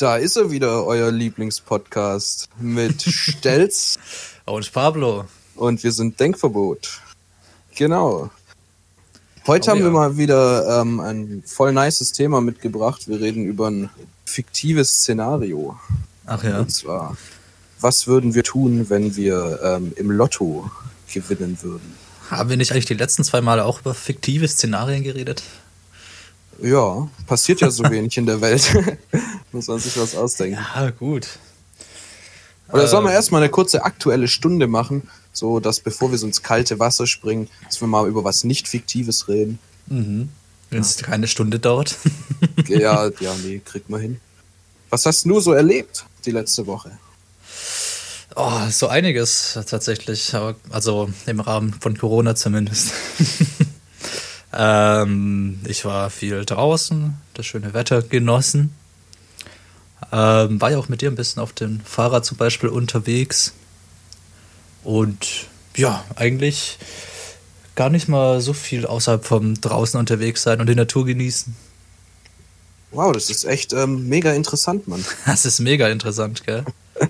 Da ist er wieder, euer Lieblingspodcast mit Stelz Und Pablo. und wir sind Denkverbot. Genau. Heute Oh haben ja. wir mal wieder ähm, ein voll nices Thema mitgebracht. Wir reden über ein fiktives Szenario. Ach ja. Und zwar, was würden wir tun, wenn wir ähm, im Lotto gewinnen würden? Haben wir nicht eigentlich die letzten zwei Male auch über fiktive Szenarien geredet? Ja, passiert ja so wenig in der Welt. Muss man sich was ausdenken. Ja, gut. Oder sollen Ähm. wir erstmal eine kurze aktuelle Stunde machen, so dass bevor wir so ins kalte Wasser springen, dass wir mal über was nicht Fiktives reden? Wenn es keine Stunde dauert. Ja, ja, nee, kriegt man hin. Was hast du so erlebt die letzte Woche? Oh, so einiges tatsächlich. aber- Also im Rahmen von Corona zumindest. ähm, ich war viel draußen, das schöne Wetter genossen. Ähm, war ja auch mit dir ein bisschen auf dem Fahrrad zum Beispiel unterwegs. Und ja, eigentlich gar nicht mal so viel außerhalb vom draußen unterwegs sein und die Natur genießen. Wow, das ist echt ähm, mega interessant, Mann. Das ist mega interessant, gell?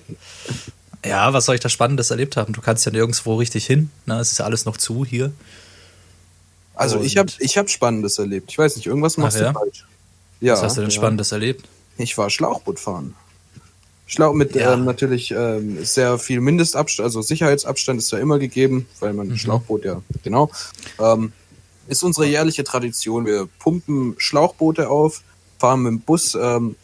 Ja, was soll ich da Spannendes erlebt haben? Du kannst ja nirgendwo richtig hin. Ne? Es ist ja alles noch zu hier. Also ich habe ich hab Spannendes erlebt. Ich weiß nicht, irgendwas machst Ach ja? du falsch. Ja, Was hast du denn ja. Spannendes erlebt? Ich war Schlauchboot fahren. Schlauch mit Ja. ähm, natürlich ähm, sehr viel Mindestabstand, also Sicherheitsabstand ist ja immer gegeben, weil Mhm. man Schlauchboot ja, genau. Ähm, ist unsere jährliche Tradition. Wir pumpen Schlauchboote auf, fahren mit dem Bus ähm,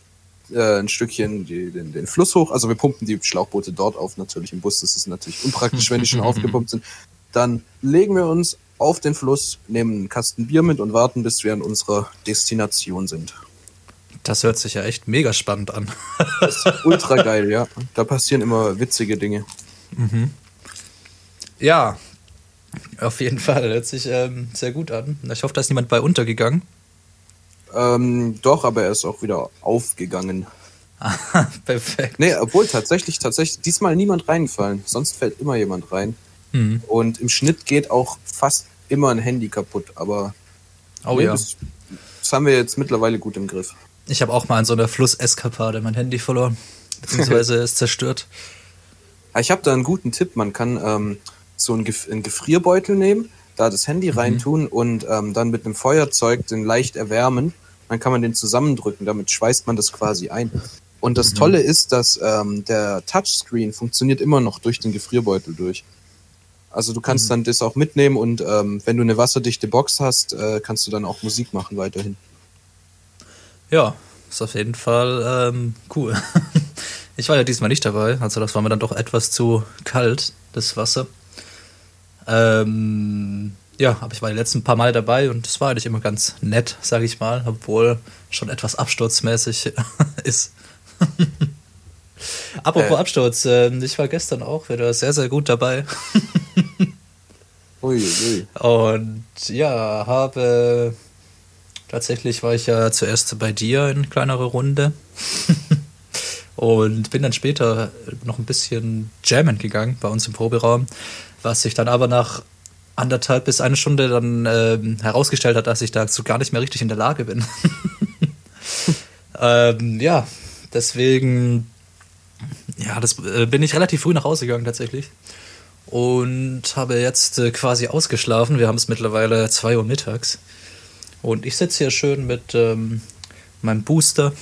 äh, ein Stückchen die, den, den Fluss hoch. Also wir pumpen die Schlauchboote dort auf, natürlich im Bus. Das ist natürlich unpraktisch, wenn die schon aufgepumpt sind. Dann legen wir uns auf den Fluss, nehmen einen Kasten Bier mit und warten, bis wir an unserer Destination sind. Das hört sich ja echt mega spannend an. Ultra geil, ja. Da passieren immer witzige Dinge. ja, auf jeden Fall. Hört sich ähm, sehr gut an. Ich hoffe, da ist niemand bei untergegangen. Ähm, doch, aber er ist auch wieder aufgegangen. Perfekt. Nee, obwohl tatsächlich, tatsächlich, diesmal niemand reingefallen. Sonst fällt immer jemand rein. Mhm. Und im Schnitt geht auch fast immer ein Handy kaputt. Aber Oh ja. das, das haben wir jetzt mittlerweile gut im Griff. Ich habe auch mal in so einer Flusseskapade mein Handy verloren. Beziehungsweise ist zerstört. Ah, Ich habe da einen guten Tipp. Man kann ähm, so einen, Gef einen Gefrierbeutel nehmen, da das Handy reintun und ähm, dann mit einem Feuerzeug den leicht erwärmen. Dann kann man den zusammendrücken, damit schweißt man das quasi ein. Und das Tolle ist, dass ähm, der Touchscreen funktioniert immer noch durch den Gefrierbeutel durch. Also du kannst dann das auch mitnehmen und ähm, wenn du eine wasserdichte Box hast, äh, kannst du dann auch Musik machen weiterhin. Ja, ist auf jeden Fall ähm, cool. Ich war ja diesmal nicht dabei, also das war mir dann doch etwas zu kalt, das Wasser. Ähm, ja, aber ich war die letzten paar Mal dabei und es war eigentlich immer ganz nett, sage ich mal, obwohl schon etwas absturzmäßig ist. Apropos Äh. Absturz, ähm, ich war gestern auch wieder sehr, sehr gut dabei. Ui, ui. Und ja, habe tatsächlich war ich ja zuerst bei dir in kleinerer Runde und bin dann später noch ein bisschen jammen gegangen bei uns im Proberaum, was sich dann aber nach anderthalb bis eine Stunde dann ähm, herausgestellt hat, dass ich dazu gar nicht mehr richtig in der Lage bin. ähm, ja, deswegen ja, das äh, bin ich relativ früh nach Hause gegangen tatsächlich und habe jetzt äh, quasi ausgeschlafen. Wir haben es mittlerweile 2 Uhr mittags. Und ich sitze hier schön mit ähm, meinem Booster,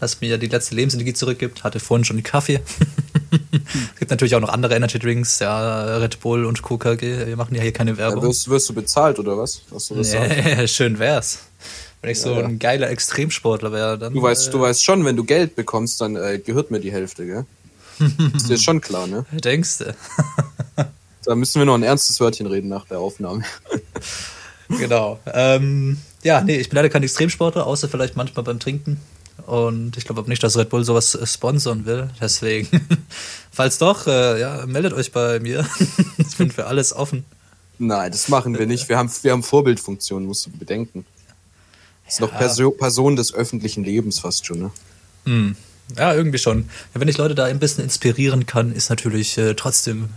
das mir die letzte Lebensenergie zurückgibt. Hatte vorhin schon Kaffee. es gibt natürlich auch noch andere Energy Drinks, ja, Red Bull und Coca. Wir machen ja hier keine Ja, Werbung. wirst, wirst du bezahlt oder was? was nee, schön wär's. Wenn ich so Ja, ja. ein geiler Extremsportler wäre, dann. Du weißt, äh, du weißt schon, wenn du Geld bekommst, dann äh, gehört mir die Hälfte, gell? Ist dir schon klar, ne? Denkst du? Da müssen wir noch ein ernstes Wörtchen reden nach der Aufnahme. Genau. Ähm, ja, nee, ich bin leider kein Extremsportler, außer vielleicht manchmal beim Trinken. Und ich glaube auch nicht, dass Red Bull sowas äh, sponsern will. Deswegen, falls doch, äh, ja, meldet euch bei mir. ich bin für alles offen. Nein, das machen wir nicht. Wir haben, wir haben Vorbildfunktion, musst du bedenken. Ist noch Perso Person des öffentlichen Lebens fast schon, ne? Ja, irgendwie schon. Wenn ich Leute da ein bisschen inspirieren kann, ist natürlich äh, trotzdem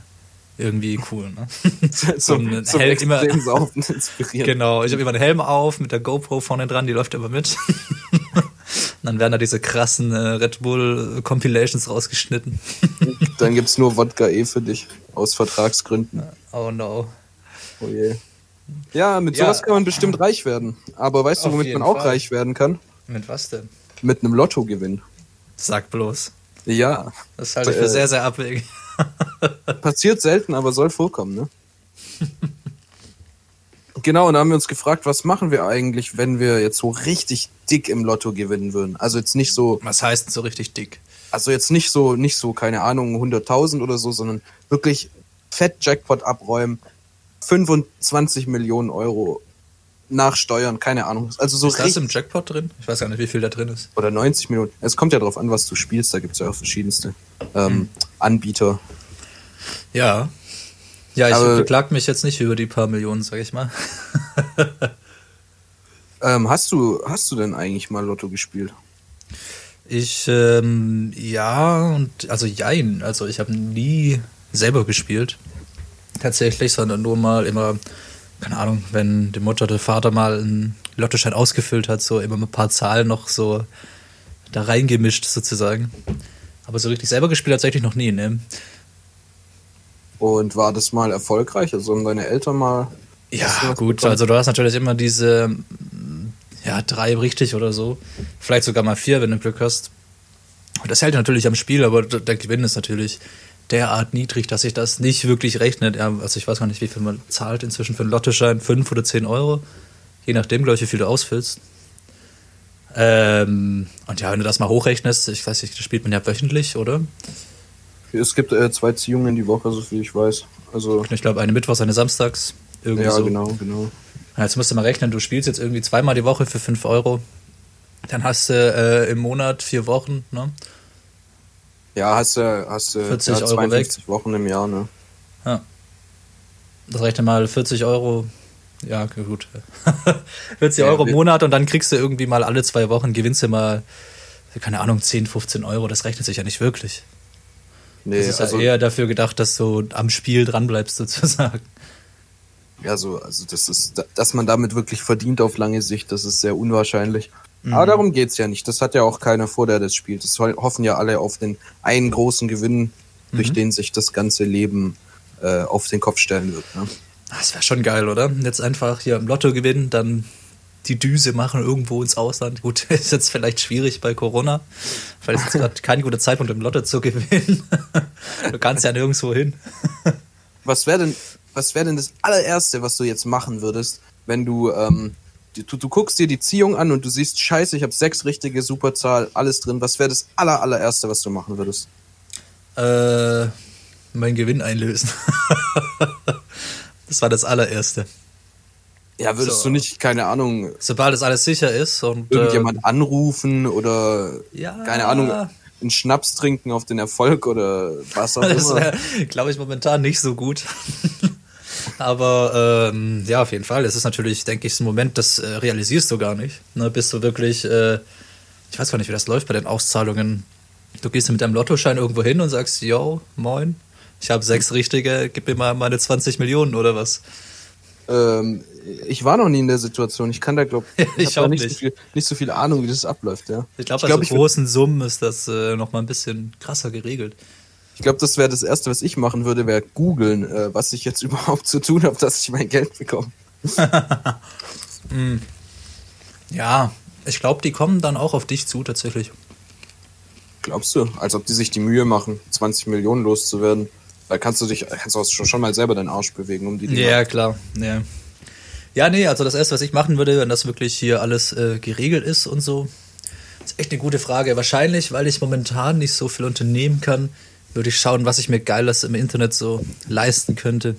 irgendwie cool. Ne? so ein Helm immer, inspirieren. genau, ich habe immer einen Helm auf mit der GoPro vorne dran, die läuft immer mit. Dann werden da diese krassen äh, Red Bull Compilations rausgeschnitten. Dann gibt's nur Wodka E für dich, aus Vertragsgründen. Oh no. Oh je. Ja, mit Ja. sowas kann man bestimmt reich werden. Aber weißt du, Auf womit jeden man auch Fall. reich werden kann? Mit was denn? Mit einem Lottogewinn. Sag bloß. Ja, Das halte ich für Äh. sehr, sehr abwegig. passiert selten, aber soll vorkommen, ne? Genau, und da haben wir uns gefragt, was machen wir eigentlich, wenn wir jetzt so richtig dick im Lotto gewinnen würden? Also jetzt nicht so, Was heißt so richtig dick? also jetzt nicht so, nicht so, keine Ahnung, 100.000 oder so, sondern wirklich fett Jackpot abräumen, 25 Millionen Euro nach Steuern, keine Ahnung. Also so ist das im Jackpot drin? Ich weiß gar nicht, wie viel da drin ist. oder 90 Millionen. Es kommt ja drauf an, was du spielst, da gibt's ja auch verschiedenste ähm, Anbieter. Ja. Ja, ich Aber- beklag mich jetzt nicht über die paar Millionen, sag ich mal. Ähm, hast du, hast du denn eigentlich mal Lotto gespielt? Ich, ähm, ja, und also jein. Also ich habe nie selber gespielt. Tatsächlich, sondern nur mal immer, keine Ahnung, wenn die Mutter, der Vater mal einen Lottoschein ausgefüllt hat, so immer ein paar Zahlen noch so da reingemischt sozusagen. Aber so richtig selber gespielt tatsächlich noch nie, ne? Und war das mal erfolgreich? Also haben deine Eltern mal. Ja, gut, bekommen? also du hast natürlich immer diese, mm, ja, drei richtig oder so. Vielleicht sogar mal vier, wenn du Glück hast. Und das hält natürlich am Spiel, aber der Gewinn ist natürlich derart niedrig, dass sich das nicht wirklich rechnet. Also ich weiß gar nicht, wie viel man zahlt inzwischen für einen Lottoschein. Fünf oder zehn Euro. Je nachdem, glaube ich, wie viel du ausfüllst. Ähm, und ja, wenn du das mal hochrechnest, ich weiß nicht, das spielt man ja wöchentlich, oder? Es gibt äh, zwei Ziehungen die Woche, so viel ich weiß. Also, Ich glaube, eine Mittwochs, eine Samstags. Irgendwie ja, so. genau, genau. Jetzt musst du mal rechnen, du spielst jetzt irgendwie zweimal die Woche für 5 Euro. Dann hast du äh, im Monat vier Wochen, ne? Ja, hast du hast du 40 ja, Euro 52 Wochen im Jahr, ne? Das rechne mal 40 Euro. Ja, gut. 40 Ja, Euro im Monat und dann kriegst du irgendwie mal alle zwei Wochen, gewinnst du mal, keine Ahnung, 10, 15 Euro. Das rechnet sich ja nicht wirklich. Nee, Das ist also, ja eher dafür gedacht, dass du am Spiel dranbleibst, sozusagen. ja, so, also das ist, dass man damit wirklich verdient auf lange Sicht, das ist sehr unwahrscheinlich. Mhm. Aber darum geht's ja nicht. Das hat ja auch keiner vor, der das spielt. Das ho- hoffen ja alle auf den einen großen Gewinn, Mhm. durch den sich das ganze Leben äh, auf den Kopf stellen wird. Ne? Das wäre schon geil, oder? Jetzt einfach hier im Lotto gewinnen, dann die Düse machen irgendwo ins Ausland. Gut, ist jetzt vielleicht schwierig bei Corona. Ist jetzt gerade kein guter Zeitpunkt, im Lotto zu gewinnen. Du kannst ja nirgendwo hin. Was wäre denn, was wäre denn das allererste, was du jetzt machen würdest, wenn du, ähm, du, du guckst dir die Ziehung an und du siehst, scheiße, ich habe sechs richtige Superzahl, alles drin. Was wäre das aller, allererste, was du machen würdest? Äh, mein Gewinn einlösen. das war das allererste. Ja, würdest So. du nicht, keine Ahnung, Sobald es alles sicher ist und irgendjemand anrufen oder, äh, ja, keine Ahnung, einen Schnaps trinken auf den Erfolg oder was auch Das immer? wäre, glaube ich, momentan nicht so gut. Aber ähm, ja, auf jeden Fall. Es ist natürlich, denke ich, so ein Moment, das äh, realisierst du gar nicht. Ne, bist du wirklich, äh, ich weiß gar nicht, wie das läuft bei den Auszahlungen. Du gehst mit deinem Lottoschein irgendwo hin und sagst, yo, moin, ich habe sechs richtige, gib mir mal meine 20 Millionen oder was. Ähm, ich war noch nie in der Situation. Ich kann da, glaube Ich da auch nicht, nicht. So viel, nicht so viel Ahnung, wie das abläuft. Ja. Ich glaube, ich, bei glaub, so ich, würd- großen Summen ist das äh, nochmal ein bisschen krasser geregelt. Ich glaube, das wäre das Erste, was ich machen würde, wäre googeln, äh, was ich jetzt überhaupt zu tun habe, dass ich mein Geld bekomme. Ja, ich glaube, die kommen dann auch auf dich zu, tatsächlich. Glaubst du? Als ob die sich die Mühe machen, 20 Millionen loszuwerden. Da kannst du dich, kannst du schon, schon mal selber deinen Arsch bewegen, um die Dinger. Ja, klar. Ja. ja, nee, also das erste, was ich machen würde, wenn das wirklich hier alles äh, geregelt ist und so, ist echt eine gute Frage. Wahrscheinlich, weil ich momentan nicht so viel unternehmen kann, würde ich schauen, was ich mir Geiles im Internet so leisten könnte.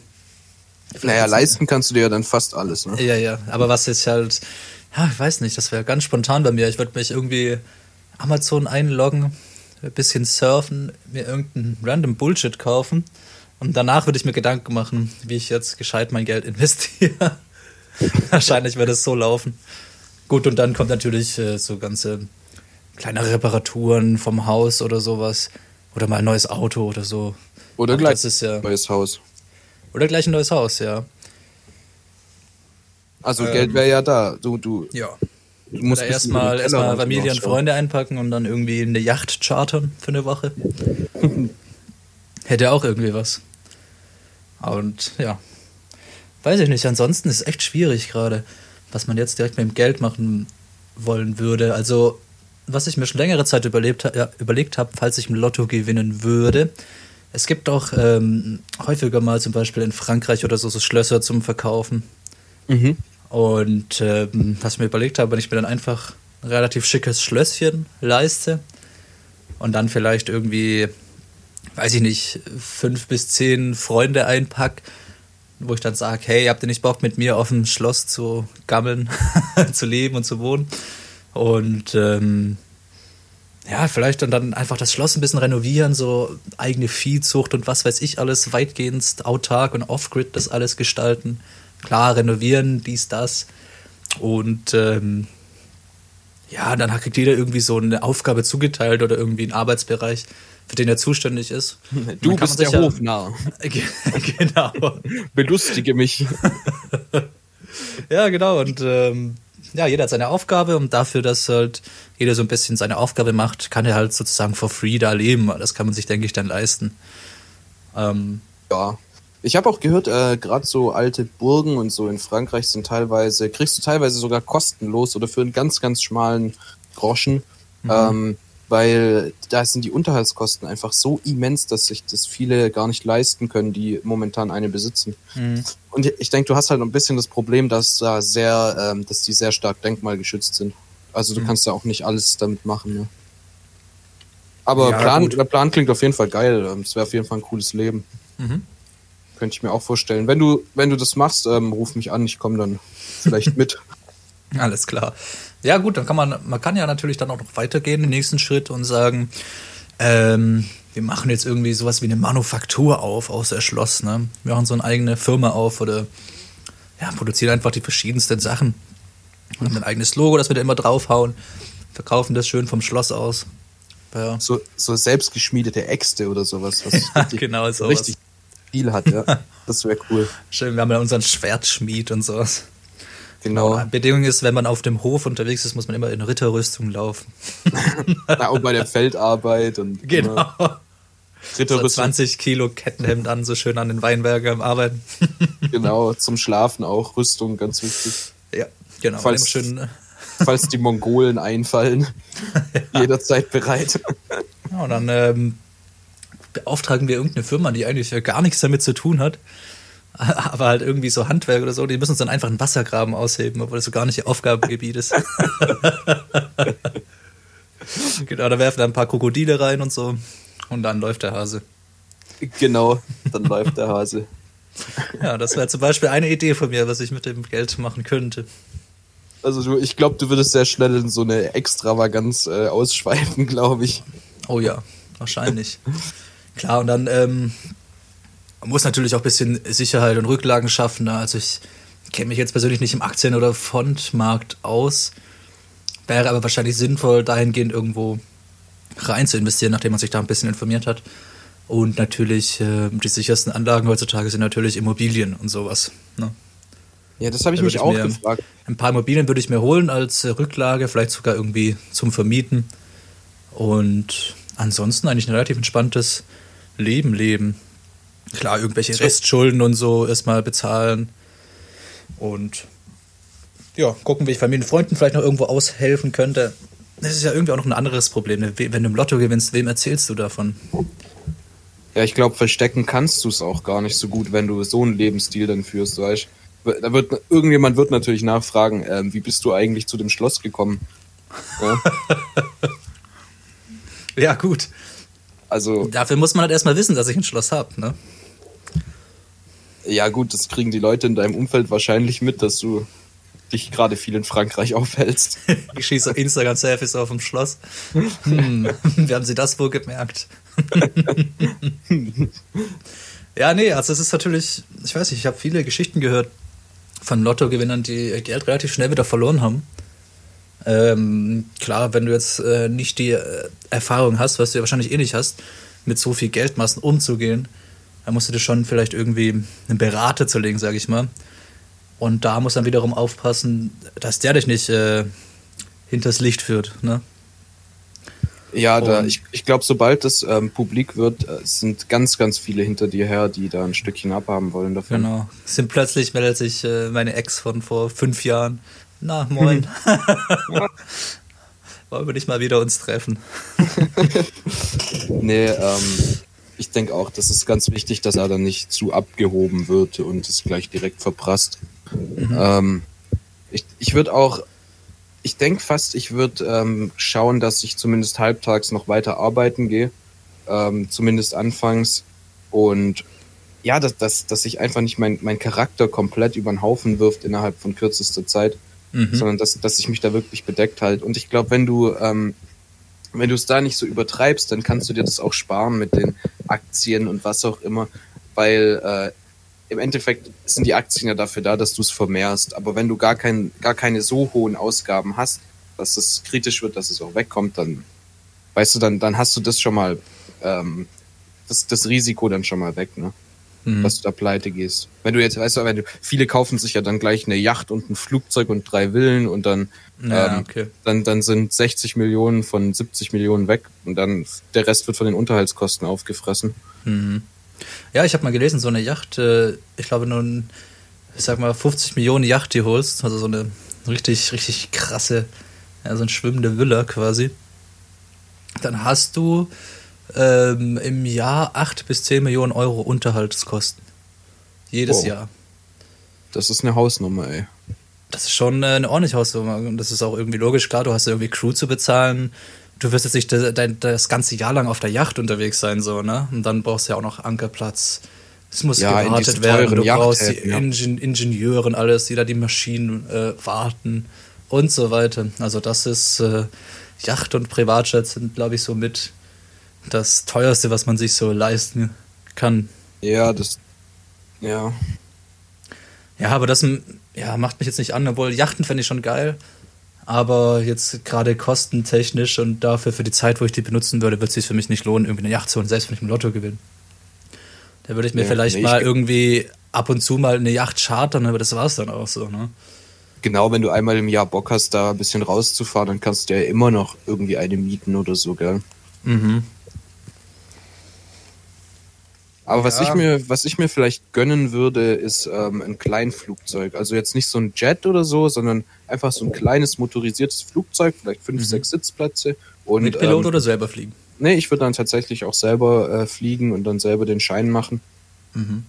Naja, leisten kannst du dir ja dann fast alles, ne? Ja, ja, aber was jetzt halt, ja, ich weiß nicht, das wäre ganz spontan bei mir. Ich würde mich irgendwie Amazon einloggen, ein bisschen surfen, mir irgendeinen random Bullshit kaufen und danach würde ich mir Gedanken machen, wie ich jetzt gescheit mein Geld investiere. Wahrscheinlich würde es so laufen. Gut, und dann kommt natürlich äh, so ganze kleinere Reparaturen vom Haus oder sowas. Oder mal ein neues Auto oder so. Oder Auch gleich ist ja- neues Haus. Oder gleich ein neues Haus, ja. Also Ähm, Geld wäre ja da. Du, du, Ja. du musst ein erstmal Tellerrand Familie und. Freunde einpacken und dann irgendwie eine Yacht chartern für eine Woche. Hätte auch irgendwie was. Und ja. Weiß ich nicht. Ansonsten ist es echt schwierig gerade, was man jetzt direkt mit dem Geld machen wollen würde. Also, was ich mir schon längere Zeit überlebt, ja, überlegt habe, falls ich im Lotto gewinnen würde. Es gibt auch ähm, häufiger mal zum Beispiel in Frankreich oder so, so Schlösser zum Verkaufen. Mhm. Und ähm, was ich mir überlegt habe, wenn ich mir dann einfach ein relativ schickes Schlösschen leiste und dann vielleicht irgendwie, weiß ich nicht, fünf bis zehn Freunde einpack, wo ich dann sage, hey, habt ihr nicht Bock mit mir auf dem Schloss zu gammeln, zu leben und zu wohnen? Und ähm, ja, vielleicht dann, dann einfach das Schloss ein bisschen renovieren, so eigene Viehzucht und was weiß ich alles, weitgehend autark und off-grid das alles gestalten. Klar, renovieren, dies, das. Und ähm, ja, dann kriegt jeder irgendwie so eine Aufgabe zugeteilt oder irgendwie einen Arbeitsbereich, für den er zuständig ist. Du bist der ja- Hofnarr. genau. Belustige mich. Ja, genau. Und ähm, ja, jeder hat seine Aufgabe und dafür, dass halt jeder so ein bisschen seine Aufgabe macht, kann er halt sozusagen for free da leben. Das kann man sich, denke ich, dann leisten. Ähm, Ja. Ich habe auch gehört, äh, gerade so alte Burgen und so in Frankreich sind teilweise, kriegst du teilweise sogar kostenlos oder für einen ganz, ganz schmalen Groschen. Ähm, weil da sind die Unterhaltskosten einfach so immens, dass sich das viele gar nicht leisten können, die momentan eine besitzen. Und ich denke, du hast halt ein bisschen das Problem, dass da sehr, ähm, dass die sehr stark denkmalgeschützt sind. Also du kannst da auch nicht alles damit machen. Ne? Aber Ja, Plan, gut. der Plan klingt auf jeden Fall geil. Ähm, Es wäre auf jeden Fall ein cooles Leben. Mhm. Könnte ich mir auch vorstellen. Wenn du, wenn du das machst, ähm, ruf mich an, ich komme dann vielleicht mit. Alles klar. Ja, gut, dann kann man, man kann ja natürlich dann auch noch weitergehen, den nächsten Schritt und sagen, ähm, wir machen jetzt irgendwie sowas wie eine Manufaktur auf aus der Schloss, ne? Wir machen so eine eigene Firma auf oder ja, produzieren einfach die verschiedensten Sachen. Und haben ein eigenes Logo, das wir da immer draufhauen, verkaufen das schön vom Schloss aus. Ja, So, so selbstgeschmiedete Äxte oder sowas, was richtig, genau sowas. richtig viel hat, ja. Das wäre cool. Schön, wir haben ja unseren Schwertschmied und sowas. Genau. Bedingung ist, wenn man auf dem Hof unterwegs ist, muss man immer in Ritterrüstung laufen. Na, und bei der Feldarbeit und Genau. immer So Ritterrüstung, 20 Kilo Kettenhemd an, so schön an den Weinbergen am Arbeiten. genau, zum Schlafen auch, Rüstung, ganz wichtig. Ja, genau. Falls- schön, äh, Falls die Mongolen einfallen, jederzeit bereit. ja, und dann ähm, beauftragen wir irgendeine Firma, die eigentlich gar nichts damit zu tun hat. Aber halt irgendwie so Handwerk oder so, die müssen uns dann einfach einen Wassergraben ausheben, obwohl das so gar nicht ihr Aufgabengebiet ist. genau, da werfen dann ein paar Krokodile rein und so. Und dann läuft der Hase. Genau, dann läuft der Hase. Ja, das wäre zum Beispiel eine Idee von mir, was ich mit dem Geld machen könnte. Also du, ich glaube, du würdest sehr schnell in so eine Extravaganz äh, ausschweifen, glaube ich. Oh ja, wahrscheinlich. Klar, und dann ähm, man muss natürlich auch ein bisschen Sicherheit und Rücklagen schaffen. Ne? Also ich kenne mich jetzt persönlich nicht im Aktien- oder Fondmarkt aus. Wäre aber wahrscheinlich sinnvoll, dahingehend irgendwo rein zu investieren, nachdem man sich da ein bisschen informiert hat. Und natürlich, äh, die sichersten Anlagen heutzutage sind natürlich Immobilien und sowas. Ne? Ja, das habe ich Da mich würde auch gefragt. Ein paar Immobilien würde ich mir holen als äh, Rücklage, vielleicht sogar irgendwie zum Vermieten. Und ansonsten eigentlich ein relativ entspanntes Leben leben. Klar, irgendwelche. Restschulden und so erstmal bezahlen. Und ja, gucken, wie ich Familien und Freunden vielleicht noch irgendwo aushelfen könnte. Das ist ja irgendwie auch noch ein anderes Problem. ne? We- Wenn du im Lotto gewinnst, wem erzählst du davon? Ja, ich glaube, verstecken kannst du es auch gar nicht so gut, wenn du so einen Lebensstil dann führst, weißt Da wird irgendjemand wird natürlich nachfragen, ähm, wie bist du eigentlich zu dem Schloss gekommen? Ja, Ja, gut. also, Dafür muss man halt erstmal wissen, dass ich ein Schloss habe. Ne? Ja gut, das kriegen die Leute in deinem Umfeld wahrscheinlich mit, dass du dich gerade viel in Frankreich aufhältst. Ich schieße Instagram-Selfies auf dem Schloss. Hm, wie haben Sie das wohl gemerkt? ja, nee, also es ist natürlich, ich weiß nicht, ich habe viele Geschichten gehört von Lottogewinnern, die ihr Geld relativ schnell wieder verloren haben. Ähm, klar, wenn du jetzt äh, nicht die äh, Erfahrung hast, was du ja wahrscheinlich eh nicht hast, mit so viel Geldmassen umzugehen, dann musst du dir schon vielleicht irgendwie einen Berater zulegen, sage ich mal. Und da muss dann wiederum aufpassen, dass der dich nicht äh, hinters Licht führt. Ne? Ja, da, ich, ich glaube, sobald das ähm, publik wird, äh, sind ganz, ganz viele hinter dir her, die da ein Stückchen abhaben wollen davon. Genau. Sind plötzlich meldet sich äh, meine Ex von vor fünf Jahren. Na, moin. Wollen wir nicht mal wieder uns treffen? Nee, ähm, ich denke auch, das ist ganz wichtig, dass er dann nicht zu abgehoben wird und es gleich direkt verprasst. Ähm, ich ich würde auch, ich denke fast, ich würde ähm, schauen, dass ich zumindest halbtags noch weiter arbeiten gehe, ähm, zumindest anfangs. Und ja, dass, dass, dass sich einfach nicht mein, mein Charakter komplett über den Haufen wirft innerhalb von kürzester Zeit, Mhm. sondern dass, dass ich mich da wirklich bedeckt halt. Und ich glaube, wenn du ähm, wenn du es da nicht so übertreibst, dann kannst du dir das auch sparen mit den Aktien und was auch immer, weil äh, im Endeffekt sind die Aktien ja dafür da, dass du es vermehrst. Aber wenn du gar, kein, gar keine so hohen Ausgaben hast, dass es kritisch wird, dass es auch wegkommt, dann weißt du, dann, dann hast du das schon mal, ähm, das, das Risiko dann schon mal weg, ne? Mhm. dass du da pleite gehst. Wenn du jetzt, weißt du, wenn du, viele kaufen sich ja dann gleich eine Yacht und ein Flugzeug und drei Villen und dann Ja, ähm, okay. dann, dann sind 60 Millionen von 70 Millionen weg und dann der Rest wird von den Unterhaltskosten aufgefressen. Mhm. Ja, ich habe mal gelesen, so eine Yacht, äh, ich glaube nur ein, ich sag mal 50 Millionen Yacht die holst, also so eine richtig, richtig krasse, ja, so ein schwimmende Villa quasi, dann hast du ähm, im Jahr 8 bis 10 Millionen Euro Unterhaltskosten. Jedes Wow. Jahr. Das ist eine Hausnummer, ey. Das ist schon äh, eine ordentliche Hausnummer und das ist auch irgendwie logisch. Klar, du hast ja irgendwie Crew zu bezahlen. Du wirst jetzt nicht dein- das ganze Jahr lang auf der Yacht unterwegs sein, so, ne? Und dann brauchst du ja auch noch Ankerplatz. Es muss Ja, gewartet werden. Du brauchst die Yachthäfen, ja. Ingen Ingenieure und alles, die da die Maschinen äh, warten und so weiter. Also das ist äh, Yacht und Privatjet sind, glaube ich, so mit das teuerste, was man sich so leisten kann. Ja, das. Ja. Ja, aber das ja, macht mich jetzt nicht an, obwohl Yachten fände ich schon geil. Aber jetzt gerade kostentechnisch und dafür für die Zeit, wo ich die benutzen würde, wird es sich für mich nicht lohnen, irgendwie eine Yacht zu holen, selbst wenn ich im Lotto gewinne. Da würde ich mir Ja, vielleicht nee, mal ge- irgendwie ab und zu mal eine Yacht chartern, aber das war es dann auch so, ne? Genau, wenn du einmal im Jahr Bock hast, da ein bisschen rauszufahren, dann kannst du ja immer noch irgendwie eine mieten oder so, gell? Mhm. Aber was Ja. ich mir, was ich mir vielleicht gönnen würde, ist ähm, ein Kleinflugzeug. Also jetzt nicht so ein Jet oder so, sondern einfach so ein kleines motorisiertes Flugzeug, vielleicht fünf, sechs Sitzplätze. Und, Mhm. Mit Pilot ähm, oder selber fliegen? Nee, ich würde dann tatsächlich auch selber äh, fliegen und dann selber den Schein machen. Mhm.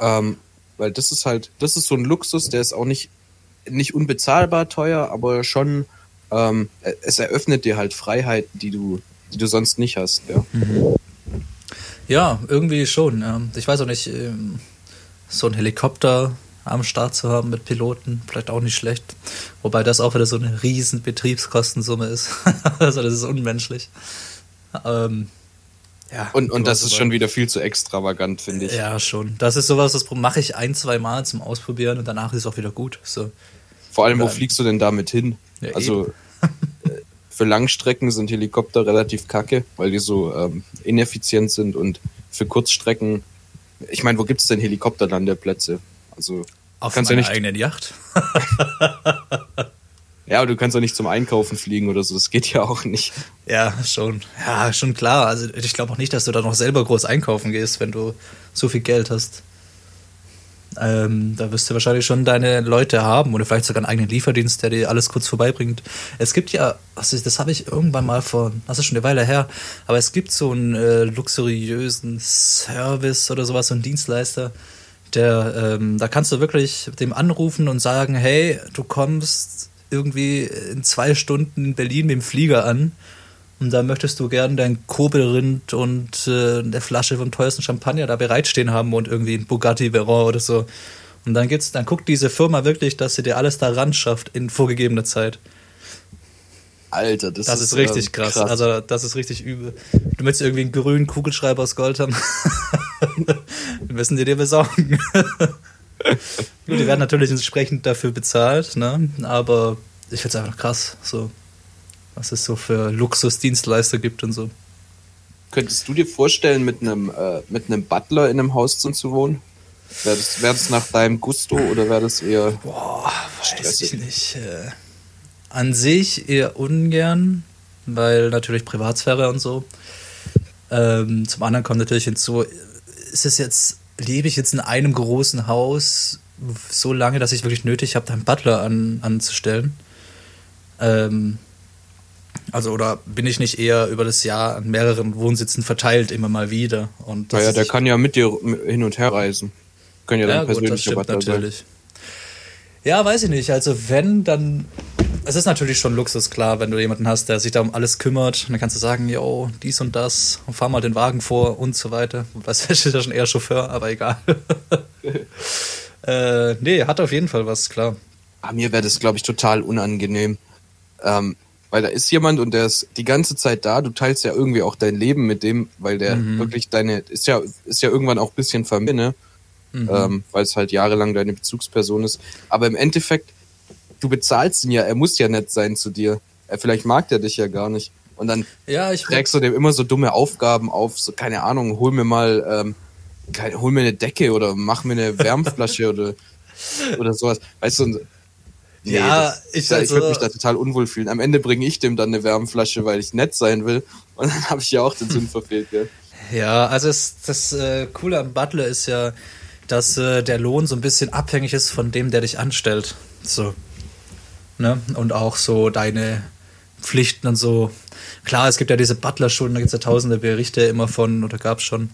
Ähm, weil das ist halt, das ist so ein Luxus, der ist auch nicht, nicht unbezahlbar teuer, aber schon, ähm, äh, es eröffnet dir halt Freiheiten, die du, die du sonst nicht hast. Ja. Ja, irgendwie schon. Ich weiß auch nicht, ähm, so ein Helikopter am Start zu haben mit Piloten, vielleicht auch nicht schlecht. Wobei das auch wieder so eine riesen Betriebskostensumme ist. also das ist unmenschlich. Ähm, ja, Und, und das ist schon wieder viel zu extravagant, finde ich. Ja, schon. Das ist sowas, das mache ich ein, zwei Mal zum Ausprobieren und danach ist es auch wieder gut. So. Vor allem, wo Dann- fliegst du denn damit hin? Ja, also äh, für Langstrecken sind Helikopter relativ kacke, weil die so ähm, ineffizient sind und für Kurzstrecken, ich meine, wo gibt's denn Helikopterlandeplätze? Also Auf kannst ja meiner nicht, eigenen Yacht. ja, aber du kannst auch nicht zum Einkaufen fliegen oder so, das geht ja auch nicht. Ja, schon. Ja, schon klar. Also ich glaube auch nicht, dass du da noch selber groß einkaufen gehst, wenn du so viel Geld hast. Ähm, da wirst du wahrscheinlich schon deine Leute haben oder vielleicht sogar einen eigenen Lieferdienst, der dir alles kurz vorbeibringt. Es gibt ja, also das habe ich irgendwann mal vor, das ist schon eine Weile her, aber es gibt so einen äh, luxuriösen Service oder sowas, so einen Dienstleister, der, ähm, da kannst du wirklich dem anrufen und sagen, hey, du kommst irgendwie in zwei Stunden in Berlin mit dem Flieger an und da möchtest du gern dein Kobelrind und äh, eine Flasche vom teuersten Champagner da bereitstehen haben und irgendwie ein Bugatti Veyron oder so. Und dann gibt's, dann guckt diese Firma wirklich, dass sie dir alles da ran schafft in vorgegebener Zeit. Alter, das, Das ist richtig ähm, krass. Also das ist richtig übel. Du möchtest irgendwie einen grünen Kugelschreiber aus Gold haben. Wir müssen die dir besorgen. Die werden natürlich entsprechend dafür bezahlt, ne? Aber ich finde es einfach krass, so was es so für Luxusdienstleister gibt und so. Könntest du dir vorstellen, mit einem, äh, mit einem Butler in einem Haus zu wohnen? Wäre das, wär das nach deinem Gusto oder wäre das eher. Boah, weiß Stressig. ich nicht. Äh, an sich eher ungern, weil natürlich Privatsphäre und so. Ähm, zum anderen kommt natürlich hinzu, ist es jetzt, lebe ich jetzt in einem großen Haus so lange, dass ich wirklich nötig habe, einen Butler an, anzustellen? Ähm, also, oder bin ich nicht eher über das Jahr an mehreren Wohnsitzen verteilt, immer mal wieder? Und Naja, der kann ja mit dir hin und her reisen. Können ja, ja, dann gut, das stimmt Butler sein. natürlich. Ja, weiß ich nicht. Also wenn, dann... Es ist natürlich schon Luxus, klar, wenn du jemanden hast, der sich da um alles kümmert. Dann kannst du sagen, yo, dies und das, und fahr mal den Wagen vor und so weiter. Was ist ja schon eher Chauffeur, aber egal. äh, nee, hat auf jeden Fall was, klar. Ah, mir wäre das, glaube ich, total unangenehm. Ähm, weil da ist jemand und der ist die ganze Zeit da. Du teilst ja irgendwie auch dein Leben mit dem, weil der Mhm. wirklich deine, ist ja, ist ja irgendwann auch ein bisschen Familie, ne? Mhm. ähm, weil es halt jahrelang deine Bezugsperson ist. Aber im Endeffekt, du bezahlst ihn ja, er muss ja nett sein zu dir. Er, vielleicht mag der dich ja gar nicht. Und dann Ja, ich trägst du dem immer so dumme Aufgaben auf, so keine Ahnung, hol mir mal, ähm, kein, hol mir eine Decke oder mach mir eine Wärmflasche oder, oder sowas. Weißt du, nee, Ja, das, ich da, ich also- würde mich da total unwohl fühlen. Am Ende bringe ich dem dann eine Wärmflasche, weil ich nett sein will. Und dann habe ich ja auch den Sinn verfehlt, gell? Ja, also es, das äh, Coole am Butler ist ja, dass äh, der Lohn so ein bisschen abhängig ist von dem, der dich anstellt. So. Ne? Und auch so deine Pflichten und so. Klar, es gibt ja diese Butler-Schulen, da gibt es ja tausende Berichte immer von, oder gab es schon,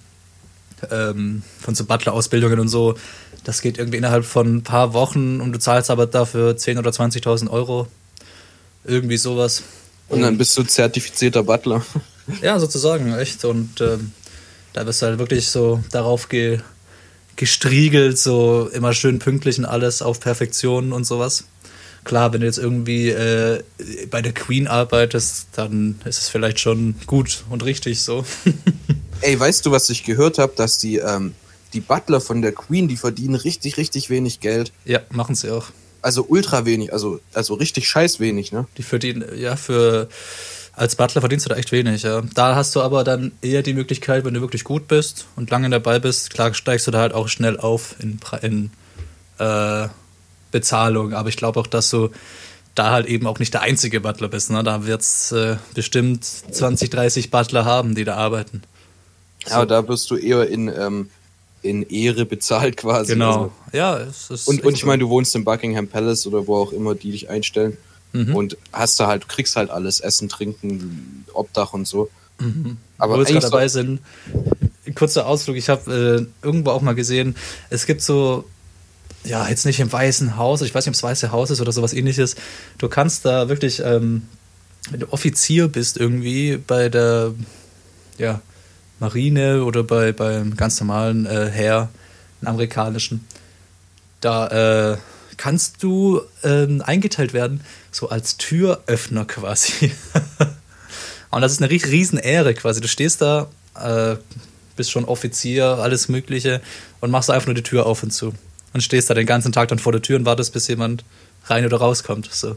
ähm, von so Butler-Ausbildungen und so. Das geht irgendwie innerhalb von ein paar Wochen und du zahlst aber dafür 10.000 oder 20.000 Euro. Irgendwie sowas. Und dann bist du zertifizierter Butler. Ja, sozusagen, echt. Und ähm, da wirst du halt wirklich so darauf ge gestriegelt, so immer schön pünktlich und alles auf Perfektion und sowas. Klar, wenn du jetzt irgendwie äh, bei der Queen arbeitest, dann ist es vielleicht schon gut und richtig so. Ey, weißt du, was ich gehört habe, dass die, ähm, die Butler von der Queen, die verdienen richtig, richtig wenig Geld. ja, machen sie auch. Also ultra wenig, also, also richtig scheiß wenig, ne? Die verdienen, ja, für als Butler verdienst du da echt wenig, ja. Da hast du aber dann eher die Möglichkeit, wenn du wirklich gut bist und lange dabei bist, klar steigst du da halt auch schnell auf in, in äh, Bezahlung. Aber ich glaube auch, dass du da halt eben auch nicht der einzige Butler bist. Ne? Da wird es äh, bestimmt 20, 30 Butler haben, die da arbeiten. Aber da wirst du eher in, ähm, in Ehre bezahlt quasi. Genau. Also, ja, es ist. und, und ich meine, du wohnst im Buckingham Palace oder wo auch immer die dich einstellen. Mhm. Und hast da halt, du kriegst halt alles, Essen, Trinken, Obdach und so. Aber Mhm. Wo wir jetzt eigentlich gerade dabei sind, ein kurzer Ausflug. Ich habe äh, irgendwo auch mal gesehen, es gibt so, ja, jetzt nicht im Weißen Haus, ich weiß nicht, ob es Weiße Haus ist oder sowas ähnliches. Du kannst da wirklich, ähm, wenn du Offizier bist irgendwie bei der, ja, Marine oder bei, beim ganz normalen äh, Heer, amerikanischen, da äh, kannst du ähm, eingeteilt werden, so als Türöffner quasi. Und das ist eine rie- riesen Ehre quasi. Du stehst da, äh, bist schon Offizier, alles Mögliche und machst einfach nur die Tür auf und zu. Und stehst da den ganzen Tag dann vor der Tür und wartest, bis jemand rein oder rauskommt. So.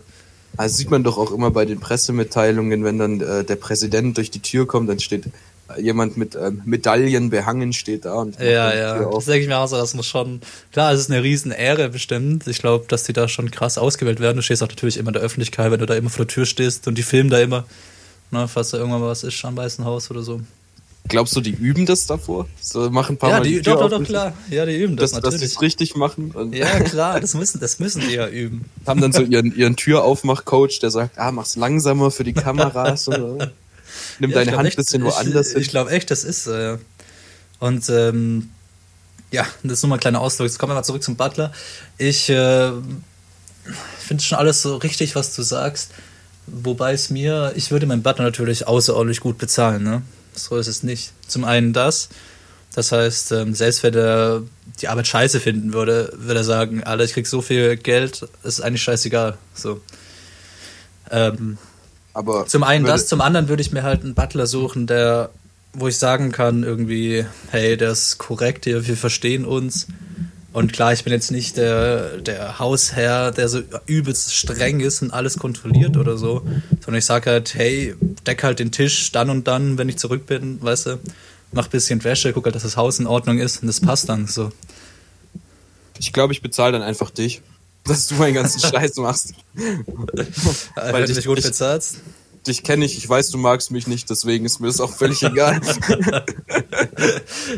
also sieht man doch auch immer bei den Pressemitteilungen, wenn dann äh, der Präsident durch die Tür kommt, dann steht jemand mit ähm, Medaillen behangen, steht da und Ja, die ja. Das denke ich mir auch so, das muss schon. Klar, es ist eine riesen Ehre bestimmt. Ich glaube, dass die da schon krass ausgewählt werden. Du stehst auch natürlich immer in der Öffentlichkeit, wenn du da immer vor der Tür stehst und die filmen da immer. Ne, falls da irgendwann mal was ist am Weißen Haus oder so. Glaubst du, die üben das davor? So machen ein paar Ja, Mal die, Tür doch, doch, doch, klar. Ja, die üben das, dass, dass sie natürlich. es richtig machen ja, klar, das müssen, das müssen die ja üben. haben dann so ihren, ihren Türaufmach-Coach, der sagt, ah, mach's langsamer für die Kameras oder nimm Ja, deine glaub Hand ein bisschen woanders hin. Ich glaube echt, das ist ja. Und ähm, ja, das ist nur mal ein kleiner Ausdruck. Jetzt kommen wir mal zurück zum Butler. Ich äh, finde schon alles so richtig, was du sagst. Wobei es mir, ich würde meinen Butler natürlich außerordentlich gut bezahlen, ne? So ist es nicht. Zum einen das. Das heißt, ähm, selbst wenn er die Arbeit scheiße finden würde, würde er sagen, Alter, ich krieg so viel Geld, ist eigentlich scheißegal. So. Ähm, Aber zum einen das, zum anderen würde ich mir halt einen Butler suchen, der, wo ich sagen kann, irgendwie, hey, der ist korrekt hier, wir verstehen uns. Und klar, ich bin jetzt nicht der, der Hausherr, der so übelst streng ist und alles kontrolliert oder so, sondern ich sage halt, hey, deck halt den Tisch dann und dann, wenn ich zurück bin, weißt du, mach bisschen Wäsche, guck halt, dass das Haus in Ordnung ist und das passt dann so. Ich glaube, ich bezahle dann einfach dich, dass du meinen ganzen Scheiß machst. Weil du dich- gut ich- bezahlst. Dich kenne ich, ich weiß, du magst mich nicht, deswegen ist mir das auch völlig egal.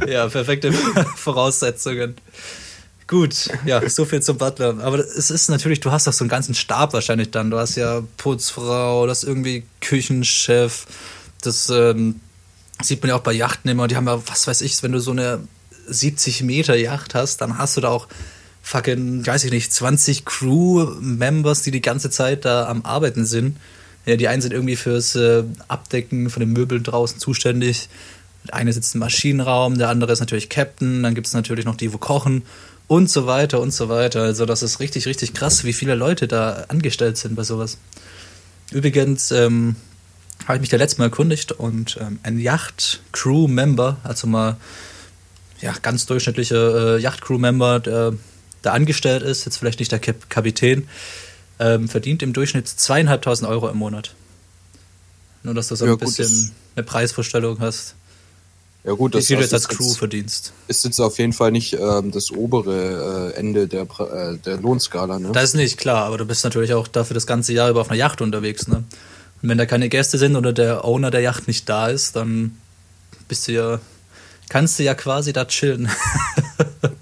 Ja, perfekte Voraussetzungen. Gut, ja, so viel zum Butler. Aber es ist natürlich, du hast doch so einen ganzen Stab wahrscheinlich dann. Du hast ja Putzfrau, das irgendwie Küchenchef. Das ähm, sieht man ja auch bei Yachten immer. Die haben ja, was weiß ich, wenn du so eine 70 Meter Yacht hast, dann hast du da auch fucking, weiß ich nicht, 20 Crew-Members, die die ganze Zeit da am Arbeiten sind. Ja, die einen sind irgendwie fürs äh, Abdecken von den Möbeln draußen zuständig. Der eine sitzt im Maschinenraum, der andere ist natürlich Captain, dann gibt es natürlich noch die, wo kochen und so weiter und so weiter. Also das ist richtig, richtig krass, wie viele Leute da angestellt sind bei sowas. Übrigens ähm, habe ich mich da letztes Mal erkundigt und ähm, ein Yacht-Crew-Member, also mal ja, ganz durchschnittlicher äh, Yacht-Crew-Member, der da angestellt ist, jetzt vielleicht nicht der Kap Kapitän, ähm, verdient im Durchschnitt zweieinhalbtausend Euro im Monat. Nur, dass du so Ja, ein gut, bisschen eine Preisvorstellung hast, Ja gut, wie das, viel du das jetzt als ist Crew jetzt- verdienst. ist jetzt auf jeden Fall nicht ähm, das obere äh, Ende der, äh, der Lohnskala. Ne? Das ist nicht klar, aber du bist natürlich auch dafür das ganze Jahr über auf einer Yacht unterwegs. Ne? Und wenn da keine Gäste sind oder der Owner der Yacht nicht da ist, dann bist du ja, kannst du ja quasi da chillen.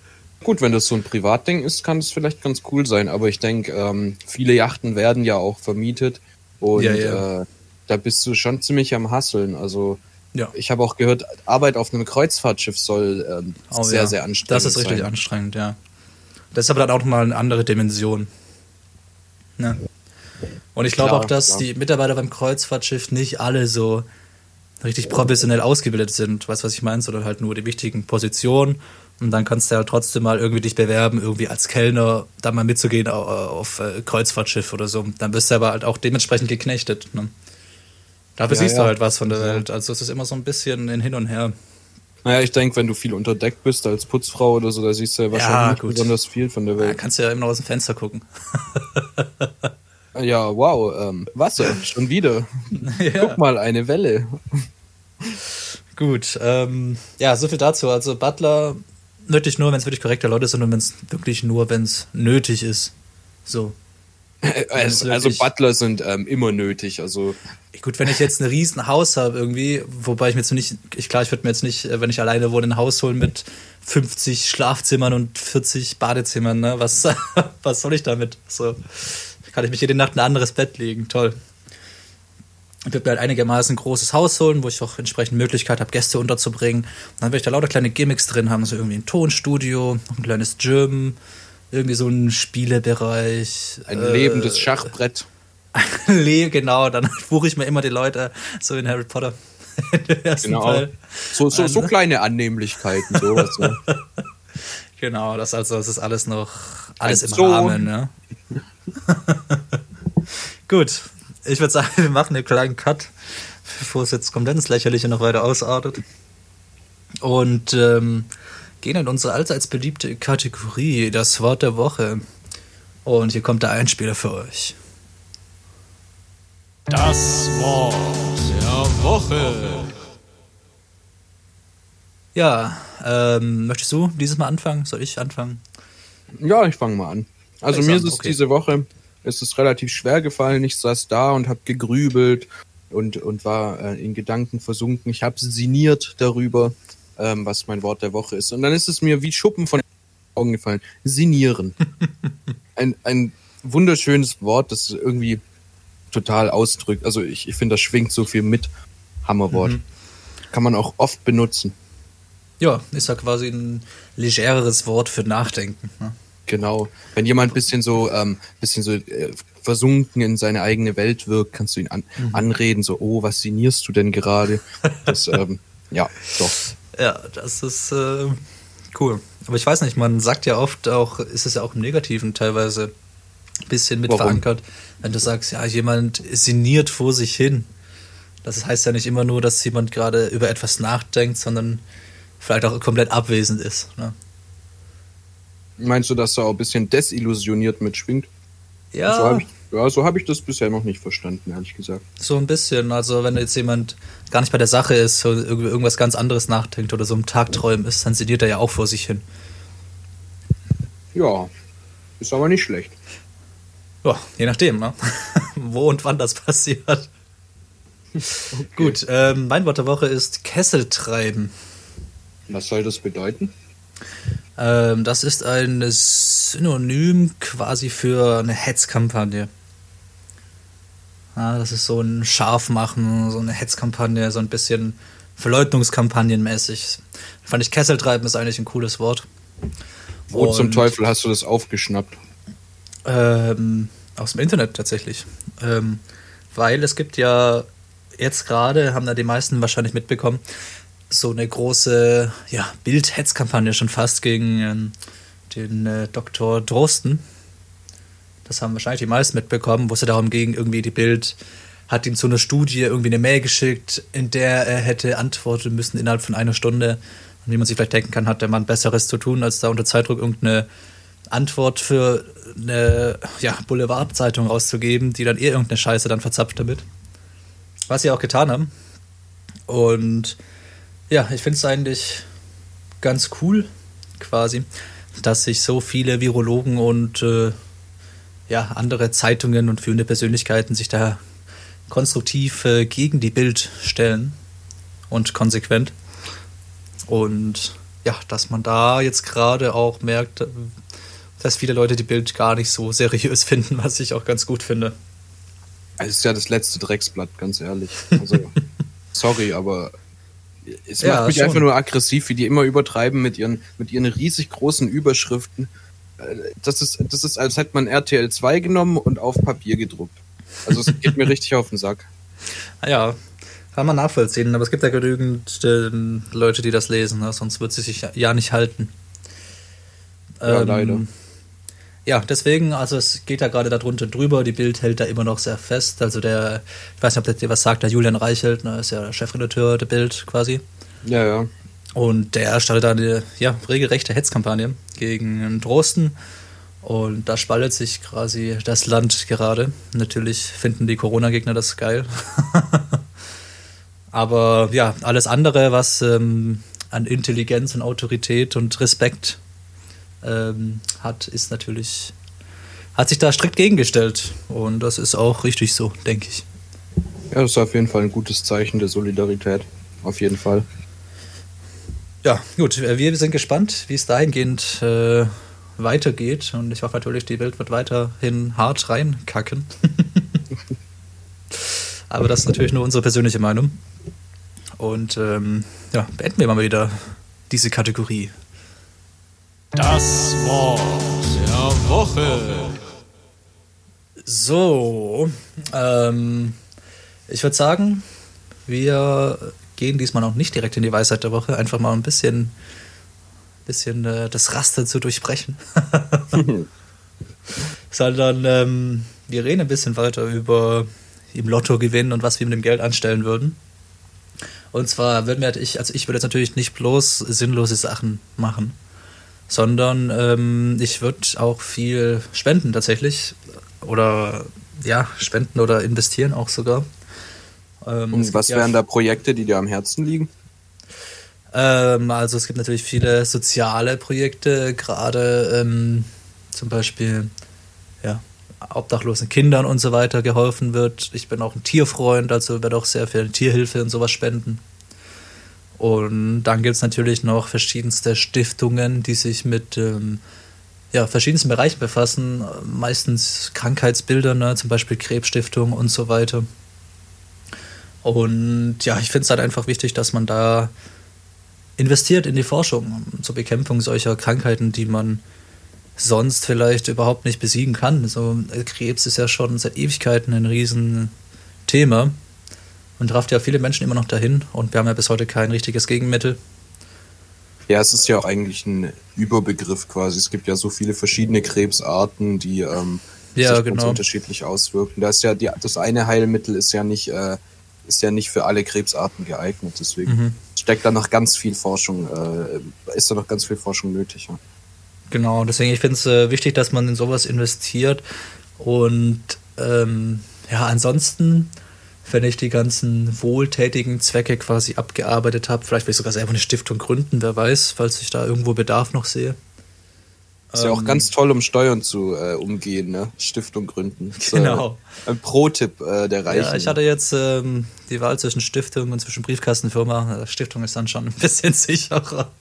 Gut, wenn das so ein Privatding ist, kann das vielleicht ganz cool sein, aber ich denke, ähm, viele Yachten werden ja auch vermietet und Ja, ja. Äh, da bist du schon ziemlich am Hasseln. Also ja. ich habe auch gehört, Arbeit auf einem Kreuzfahrtschiff soll ähm, Oh, sehr, sehr anstrengend Das ist richtig sein. anstrengend, ja. Das ist aber dann auch nochmal eine andere Dimension. Ne? Und ich glaube auch, dass klar. die Mitarbeiter beim Kreuzfahrtschiff nicht alle so richtig professionell ausgebildet sind. Weißt du, was ich meine? Sondern halt nur die wichtigen Positionen. Und dann kannst du ja trotzdem mal irgendwie dich bewerben, irgendwie als Kellner da mal mitzugehen au- auf äh, Kreuzfahrtschiff oder so. Dann wirst du aber halt auch dementsprechend geknechtet. Ne? Dafür Ja, siehst ja. du halt was von der Welt. Also es ist immer so ein bisschen in Hin und Her. Naja, ich denke, wenn du viel unter Deck bist als Putzfrau oder so, da siehst du ja wahrscheinlich nicht gut. besonders viel von der Da Welt. kannst du ja immer noch aus dem Fenster gucken. Ja, wow, ähm, Wasser, schon wieder. Guck mal, eine Welle. Gut, ähm, ja, so viel dazu. Also Butler nötig nur, wenn es wirklich korrekte Leute sind und wenn es wirklich nur, wenn es nötig ist. So. Also, also wirklich- Butler sind ähm, immer nötig. Also Gut, wenn ich jetzt ein riesen Haus habe irgendwie, wobei ich mir jetzt nicht, ich klar, ich würde mir jetzt nicht, äh, wenn ich alleine wohne, ein Haus holen mit 50 Schlafzimmern und 40 Badezimmern, ne? Was, was soll ich damit? So, kann ich mich jede Nacht in ein anderes Bett legen, toll. Ich würde mir halt einigermaßen ein großes Haus holen, wo ich auch entsprechend Möglichkeit habe, Gäste unterzubringen. Und dann werde ich da lauter kleine Gimmicks drin haben, so irgendwie ein Tonstudio, ein kleines Gym, irgendwie so ein Spielebereich. ein äh, lebendes Schachbrett. Le genau, dann buche ich mir immer die Leute so in Harry Potter. Ersten Genau. Teil. So, so, so An- kleine Annehmlichkeiten, sowas. Ne? Genau, das also das ist alles noch alles Ein im Sohn. Rahmen, ne? Gut, ich würde sagen, wir machen einen kleinen Cut, bevor es jetzt komplett ins Lächerliche noch weiter ausartet. Und ähm, gehen in unsere allseits beliebte Kategorie, das Wort der Woche. Und hier kommt der Einspieler für euch. Das Wort der Woche. Ja, ähm, möchtest du dieses Mal anfangen? Soll ich anfangen? Ja, ich fange mal an. Also Ich mir ist es okay. diese Woche ist es relativ schwer gefallen. Ich saß da und habe gegrübelt und, und war äh, in Gedanken versunken. Ich habe sinniert darüber, ähm, was mein Wort der Woche ist. Und dann ist es mir wie Schuppen von den Augen gefallen. Sinieren. ein, ein wunderschönes Wort, das irgendwie total ausdrückt. Also ich, ich finde, das schwingt so viel mit. Hammerwort. Mhm. Kann man auch oft benutzen. Ja, ist ja quasi ein legereres Wort für Nachdenken. Ne? Genau. Wenn jemand bisschen so, ähm, bisschen so äh, versunken in seine eigene Welt wirkt, kannst du ihn an, anreden, so, oh, was sinnierst du denn gerade? Das, ähm, ja, doch. Ja, das ist äh, cool. Aber ich weiß nicht, man sagt ja oft auch, ist es ja auch im Negativen teilweise ein bisschen mit Warum? verankert, wenn du sagst, ja, jemand sinniert vor sich hin. Das heißt ja nicht immer nur, dass jemand gerade über etwas nachdenkt, sondern vielleicht auch komplett abwesend ist. Ne? Meinst du, dass er auch ein bisschen desillusioniert mitschwingt? Ja, So habe ich, ja, so hab ich das bisher noch nicht verstanden, ehrlich gesagt. so ein bisschen. Also wenn jetzt jemand gar nicht bei der Sache ist, so über irgendwas ganz anderes nachdenkt oder so im Tagträumen ist, dann sinniert er ja auch vor sich hin. Ja, ist aber nicht schlecht. Ja, je nachdem, ne? Wo und wann das passiert. Gut, ähm, mein Wort der Woche ist Kesseltreiben. Was soll das bedeuten? Ähm, das ist ein Synonym quasi für eine Hetzkampagne. Ja, das ist so ein Scharfmachen, so eine Hetzkampagne, so ein bisschen Verleugnungskampagnenmäßig. Fand ich Kesseltreiben ist eigentlich ein cooles Wort. Wo zum Und- Teufel hast du das aufgeschnappt? Ähm, aus dem Internet tatsächlich. Ähm, weil es gibt ja jetzt gerade, haben da die meisten wahrscheinlich mitbekommen, so eine große ja, Bild-Hetzkampagne schon fast gegen ähm, den äh, Dr. Drosten. Das haben wahrscheinlich die meisten mitbekommen, wo es ja darum ging, irgendwie die Bild hat ihm zu einer Studie irgendwie eine Mail geschickt, in der er hätte antworten müssen innerhalb von einer Stunde. Und wie man sich vielleicht denken kann, hat der Mann Besseres zu tun, als da unter Zeitdruck irgendeine Antwort für eine ja, Boulevardzeitung rauszugeben, die dann eh irgendeine Scheiße dann verzapft damit. Was sie auch getan haben. Und ja, ich finde es eigentlich ganz cool, quasi, dass sich so viele Virologen und äh, ja, andere Zeitungen und führende Persönlichkeiten sich da konstruktiv äh, gegen die Bild stellen und konsequent. Und ja, dass man da jetzt gerade auch merkt, äh, dass viele Leute die Bild gar nicht so seriös finden, was ich auch ganz gut finde. Es ist ja das letzte Drecksblatt, ganz ehrlich. Also, sorry, aber es Ja, macht mich schon. einfach nur aggressiv, wie die immer übertreiben mit ihren, mit ihren riesig großen Überschriften. Äh, Das ist, das ist, als hätte man RTL 2 genommen und auf Papier gedruckt. Also es geht mir richtig auf den Sack. Ah Ja, kann man nachvollziehen, aber es gibt ja genügend ähm, Leute, die das lesen, ne? sonst wird sie sich ja- ja nicht halten. Ja, leider. Ja, deswegen, also es geht ja gerade darunter drüber, die Bild hält da immer noch sehr fest. Also der, ich weiß nicht, ob der dir was sagt, der Julian Reichelt, ne, ist ja der Chefredakteur der Bild quasi. Ja, ja. Und der startet da eine ja, regelrechte Hetzkampagne gegen Drosten. Und da spaltet sich quasi das Land gerade. Natürlich finden die Corona-Gegner das geil. Aber ja, alles andere, was ähm, an Intelligenz und Autorität und Respekt ähm, hat, ist natürlich, hat sich da strikt gegengestellt. Und das ist auch richtig so, denke ich. Ja, das ist auf jeden Fall ein gutes Zeichen der Solidarität. Auf jeden Fall. Ja, gut, wir sind gespannt, wie es dahingehend äh, weitergeht. Und ich hoffe natürlich, die Welt wird weiterhin hart reinkacken. Aber das ist natürlich nur unsere persönliche Meinung. Und ähm, ja, beenden wir mal wieder diese Kategorie. Das Wort der Woche. So, ähm, ich würde sagen, wir gehen diesmal noch nicht direkt in die Weisheit der Woche, einfach mal ein bisschen, bisschen äh, das Raster zu durchbrechen. Sondern ähm, wir reden ein bisschen weiter über im Lotto gewinnen und was wir mit dem Geld anstellen würden. Und zwar würden wir, ich, also ich würde jetzt natürlich nicht bloß sinnlose Sachen machen, sondern ähm, ich würde auch viel spenden tatsächlich. Oder ja, spenden oder investieren auch sogar. Ähm, Und was ja- wären da Projekte, die dir am Herzen liegen? Ähm, also es gibt natürlich viele soziale Projekte, gerade ähm, zum Beispiel ja, obdachlosen Kindern und so weiter geholfen wird. Ich bin auch ein Tierfreund, also werde auch sehr viel Tierhilfe und sowas spenden. Und dann gibt es natürlich noch verschiedenste Stiftungen, die sich mit ähm, ja, verschiedensten Bereichen befassen, meistens Krankheitsbilder, ne, zum Beispiel Krebsstiftung und so weiter. Und ja, ich finde es halt einfach wichtig, dass man da investiert in die Forschung zur Bekämpfung solcher Krankheiten, die man sonst vielleicht überhaupt nicht besiegen kann. So, Krebs ist ja schon seit Ewigkeiten ein Riesenthema und rafft ja viele Menschen immer noch dahin und wir haben ja bis heute kein richtiges Gegenmittel. Ja, es ist ja auch eigentlich ein Überbegriff quasi. Es gibt ja so viele verschiedene Krebsarten, die ähm, Ja, sich ganz genau. unterschiedlich auswirken. Da ist ja die, das eine Heilmittel ist ja nicht äh, ist ja nicht für alle Krebsarten geeignet. Deswegen Mhm. steckt da noch ganz viel Forschung, äh, ist da noch ganz viel Forschung nötig. Ja. Genau, deswegen ich finde es äh, wichtig, dass man in sowas investiert. Und ähm, ja, ansonsten, wenn ich die ganzen wohltätigen Zwecke quasi abgearbeitet habe, vielleicht will ich sogar selber eine Stiftung gründen, wer weiß, falls ich da irgendwo Bedarf noch sehe. Ist ja auch Ähm, ganz toll, um Steuern zu äh, umgehen, ne? Stiftung gründen. Genau. Äh, ein Pro-Tipp äh, der Reichen. Ja, ich hatte jetzt ähm, die Wahl zwischen Stiftung und zwischen Briefkastenfirma. Äh, Stiftung ist dann schon ein bisschen sicherer.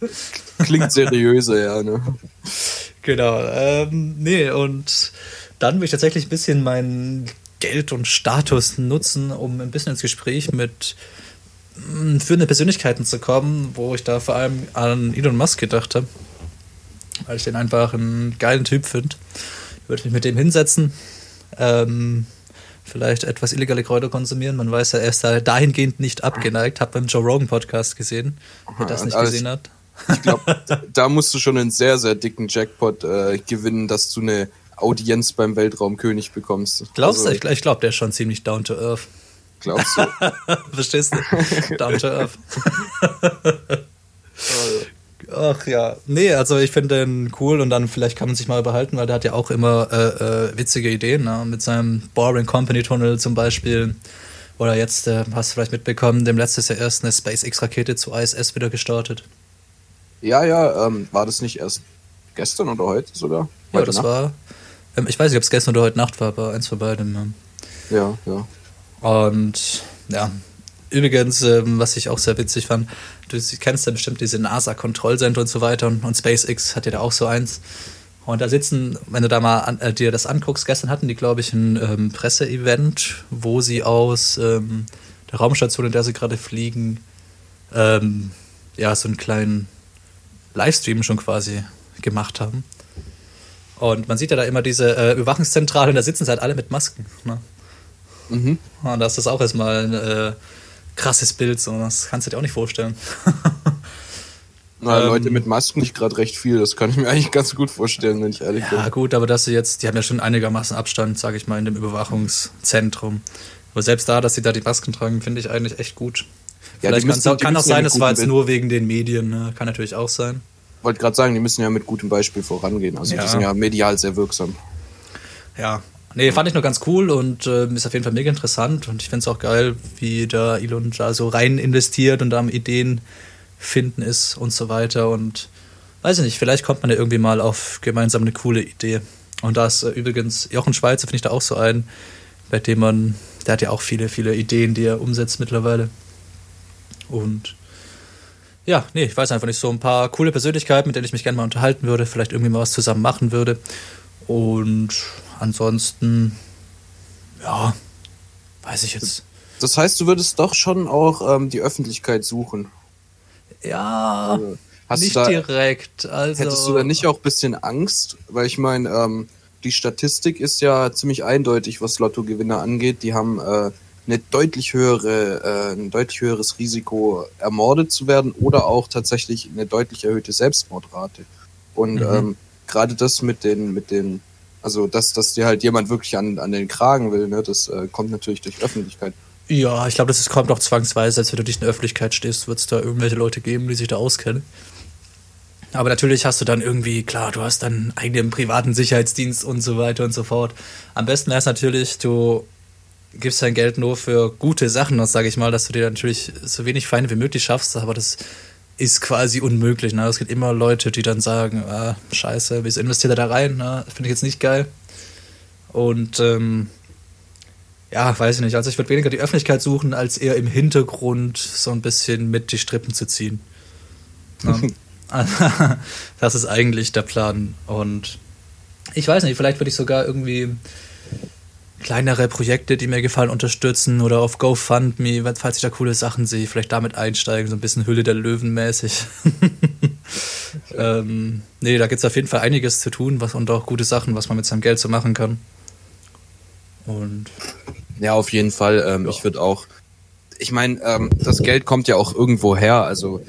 Klingt seriöser, ja, ne? Genau. Ähm, nee, und dann will ich tatsächlich ein bisschen meinen Geld und Status nutzen, um ein bisschen ins Gespräch mit mh, führenden Persönlichkeiten zu kommen, wo ich da vor allem an Elon Musk gedacht habe. Weil ich den einfach einen geilen Typ finde. Würde mich mit dem hinsetzen. Ähm, vielleicht etwas illegale Kräuter konsumieren. Man weiß ja, er ist da dahingehend nicht abgeneigt. Hab beim Joe Rogan Podcast gesehen. Wer das nicht gesehen hat. Ich glaube, da musst du schon einen sehr, sehr dicken Jackpot äh, gewinnen, dass du eine Audienz beim Weltraumkönig bekommst. Glaubst du? Also, Ich, ich glaube, der ist schon ziemlich down to earth. Glaubst du? Verstehst du? Down to earth. Ach ja. Nee, also ich finde den cool und dann vielleicht kann man sich mal überhalten, weil der hat ja auch immer äh, äh, witzige Ideen, ne? mit seinem Boring Company Tunnel zum Beispiel. Oder jetzt, äh, hast du vielleicht mitbekommen, dem letztes Jahr erst eine SpaceX-Rakete zur ISS wieder gestartet. ja, ja, ähm, war das nicht erst gestern oder heute sogar? Ja, das Nacht? war. Ähm, ich weiß nicht, ob es gestern oder heute Nacht war, aber eins von beidem. Ja. Ja, ja. Und ja, übrigens, ähm, was ich auch sehr witzig fand, du kennst ja bestimmt diese NASA-Kontrollcenter und so weiter und, und SpaceX hat ja da auch so eins. Und da sitzen, wenn du da mal an, äh, dir das anguckst, gestern hatten die, glaube ich, ein ähm, Presseevent, wo sie aus ähm, der Raumstation, in der sie gerade fliegen, ähm, ja, so einen kleinen Livestream schon quasi gemacht haben. Und man sieht ja da immer diese äh, Überwachungszentrale und da sitzen sie halt alle mit Masken. Ne? Mhm. Und das ist auch erstmal ein äh, krasses Bild, so. das kannst du dir auch nicht vorstellen. Na, Ähm, Leute mit Masken nicht gerade recht viel, das kann ich mir eigentlich ganz gut vorstellen, wenn ich ehrlich ja, bin. gut, aber dass sie jetzt, die haben ja schon einigermaßen Abstand, sage ich mal, in dem Überwachungszentrum. Aber selbst da, dass sie da die Masken tragen, finde ich eigentlich echt gut. Ja, Vielleicht müssen- kann auch ja sein, das war jetzt nur wegen den Medien, ne? kann natürlich auch sein. Wollte gerade sagen, die müssen ja mit gutem Beispiel vorangehen. Also Ja. die sind ja medial sehr wirksam. Ja. Nee, fand ich nur ganz cool und äh, ist auf jeden Fall mega interessant und ich finde es auch geil, wie da Elon da so rein investiert und da am Ideen finden ist und so weiter und weiß ich nicht, vielleicht kommt man ja irgendwie mal auf gemeinsam eine coole Idee. Und da ist äh, übrigens Jochen Schweizer, finde ich da auch so ein, bei dem man, der hat ja auch viele, viele Ideen, die er umsetzt mittlerweile. Und ja, nee, ich weiß einfach nicht, so ein paar coole Persönlichkeiten, mit denen ich mich gerne mal unterhalten würde, vielleicht irgendwie mal was zusammen machen würde. Und ansonsten, ja, weiß ich jetzt. Das heißt, du würdest doch schon auch ähm, die Öffentlichkeit suchen. Ja, Also, hast nicht du da, direkt. Also, Hättest du da nicht auch ein bisschen Angst? Weil ich meine, ähm, die Statistik ist ja ziemlich eindeutig, was Lottogewinner angeht. Die haben äh, eine deutlich höhere, äh, ein deutlich höheres Risiko, ermordet zu werden oder auch tatsächlich eine deutlich erhöhte Selbstmordrate. Und Mhm. ähm, gerade das mit den, mit den, also dass, dass dir halt jemand wirklich an, an den Kragen will, ne, das äh, kommt natürlich durch Öffentlichkeit. Ja, ich glaube, das ist- kommt auch zwangsweise, als wenn du dich in der Öffentlichkeit stehst, wird es da irgendwelche Leute geben, die sich da auskennen. Aber natürlich hast du dann irgendwie, klar, du hast dann eigenen privaten Sicherheitsdienst und so weiter und so fort. Am besten wäre es natürlich, du gibst dein Geld nur für gute Sachen aus, sage ich mal, dass du dir natürlich so wenig Feinde wie möglich schaffst, aber das ist quasi unmöglich. Ne? Es gibt immer Leute, die dann sagen, ah, scheiße, wieso investiert er da rein? Ne? Finde ich jetzt nicht geil. Und ähm, ja, weiß ich nicht. Also ich würde weniger die Öffentlichkeit suchen, als eher im Hintergrund so ein bisschen mit die Strippen zu ziehen. Ne? das ist eigentlich der Plan. Und ich weiß nicht, vielleicht würde ich sogar irgendwie kleinere Projekte, die mir gefallen, unterstützen oder auf GoFundMe, falls ich da coole Sachen sehe, vielleicht damit einsteigen, so ein bisschen Hülle der Löwen mäßig. ähm, nee, da gibt es auf jeden Fall einiges zu tun was, und auch gute Sachen, was man mit seinem Geld so machen kann. Und Ja, auf jeden Fall. Ähm, Ich würde auch. Ich meine, ähm, das Geld kommt ja auch irgendwo her. Also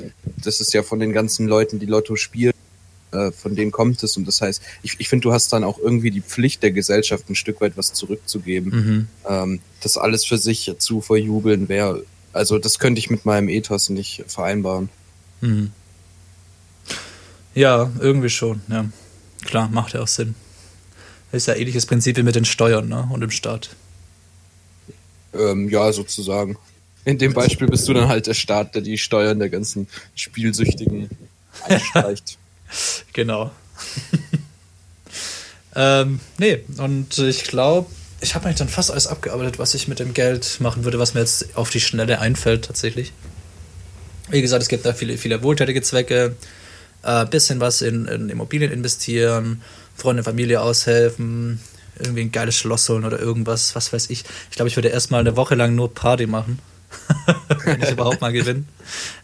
das ist ja von den ganzen Leuten, die Lotto spielen, äh, von denen kommt es. Und das heißt, ich, ich finde, du hast dann auch irgendwie die Pflicht der Gesellschaft, ein Stück weit was zurückzugeben. mhm. Ähm, das alles für sich zu verjubeln wäre. Also das könnte ich mit meinem Ethos nicht vereinbaren. Mhm. Ja, irgendwie schon, ja. Klar, macht ja auch Sinn. Ist ja ähnliches Prinzip wie mit den Steuern ne? und dem Staat. Ähm, ja, sozusagen. In dem Beispiel bist du dann halt der Staat, der die Steuern der ganzen Spielsüchtigen einstreicht. Genau. ähm, nee, und ich glaube, ich habe eigentlich dann fast alles abgearbeitet, was ich mit dem Geld machen würde, was mir jetzt auf die Schnelle einfällt tatsächlich. Wie gesagt, es gibt da viele, viele wohltätige Zwecke, äh, bisschen was in, in Immobilien investieren, Freunde, Familie aushelfen, irgendwie ein geiles Schloss holen oder irgendwas, was weiß ich. Ich glaube, ich würde erstmal eine Woche lang nur Party machen, wenn ich überhaupt mal gewinne.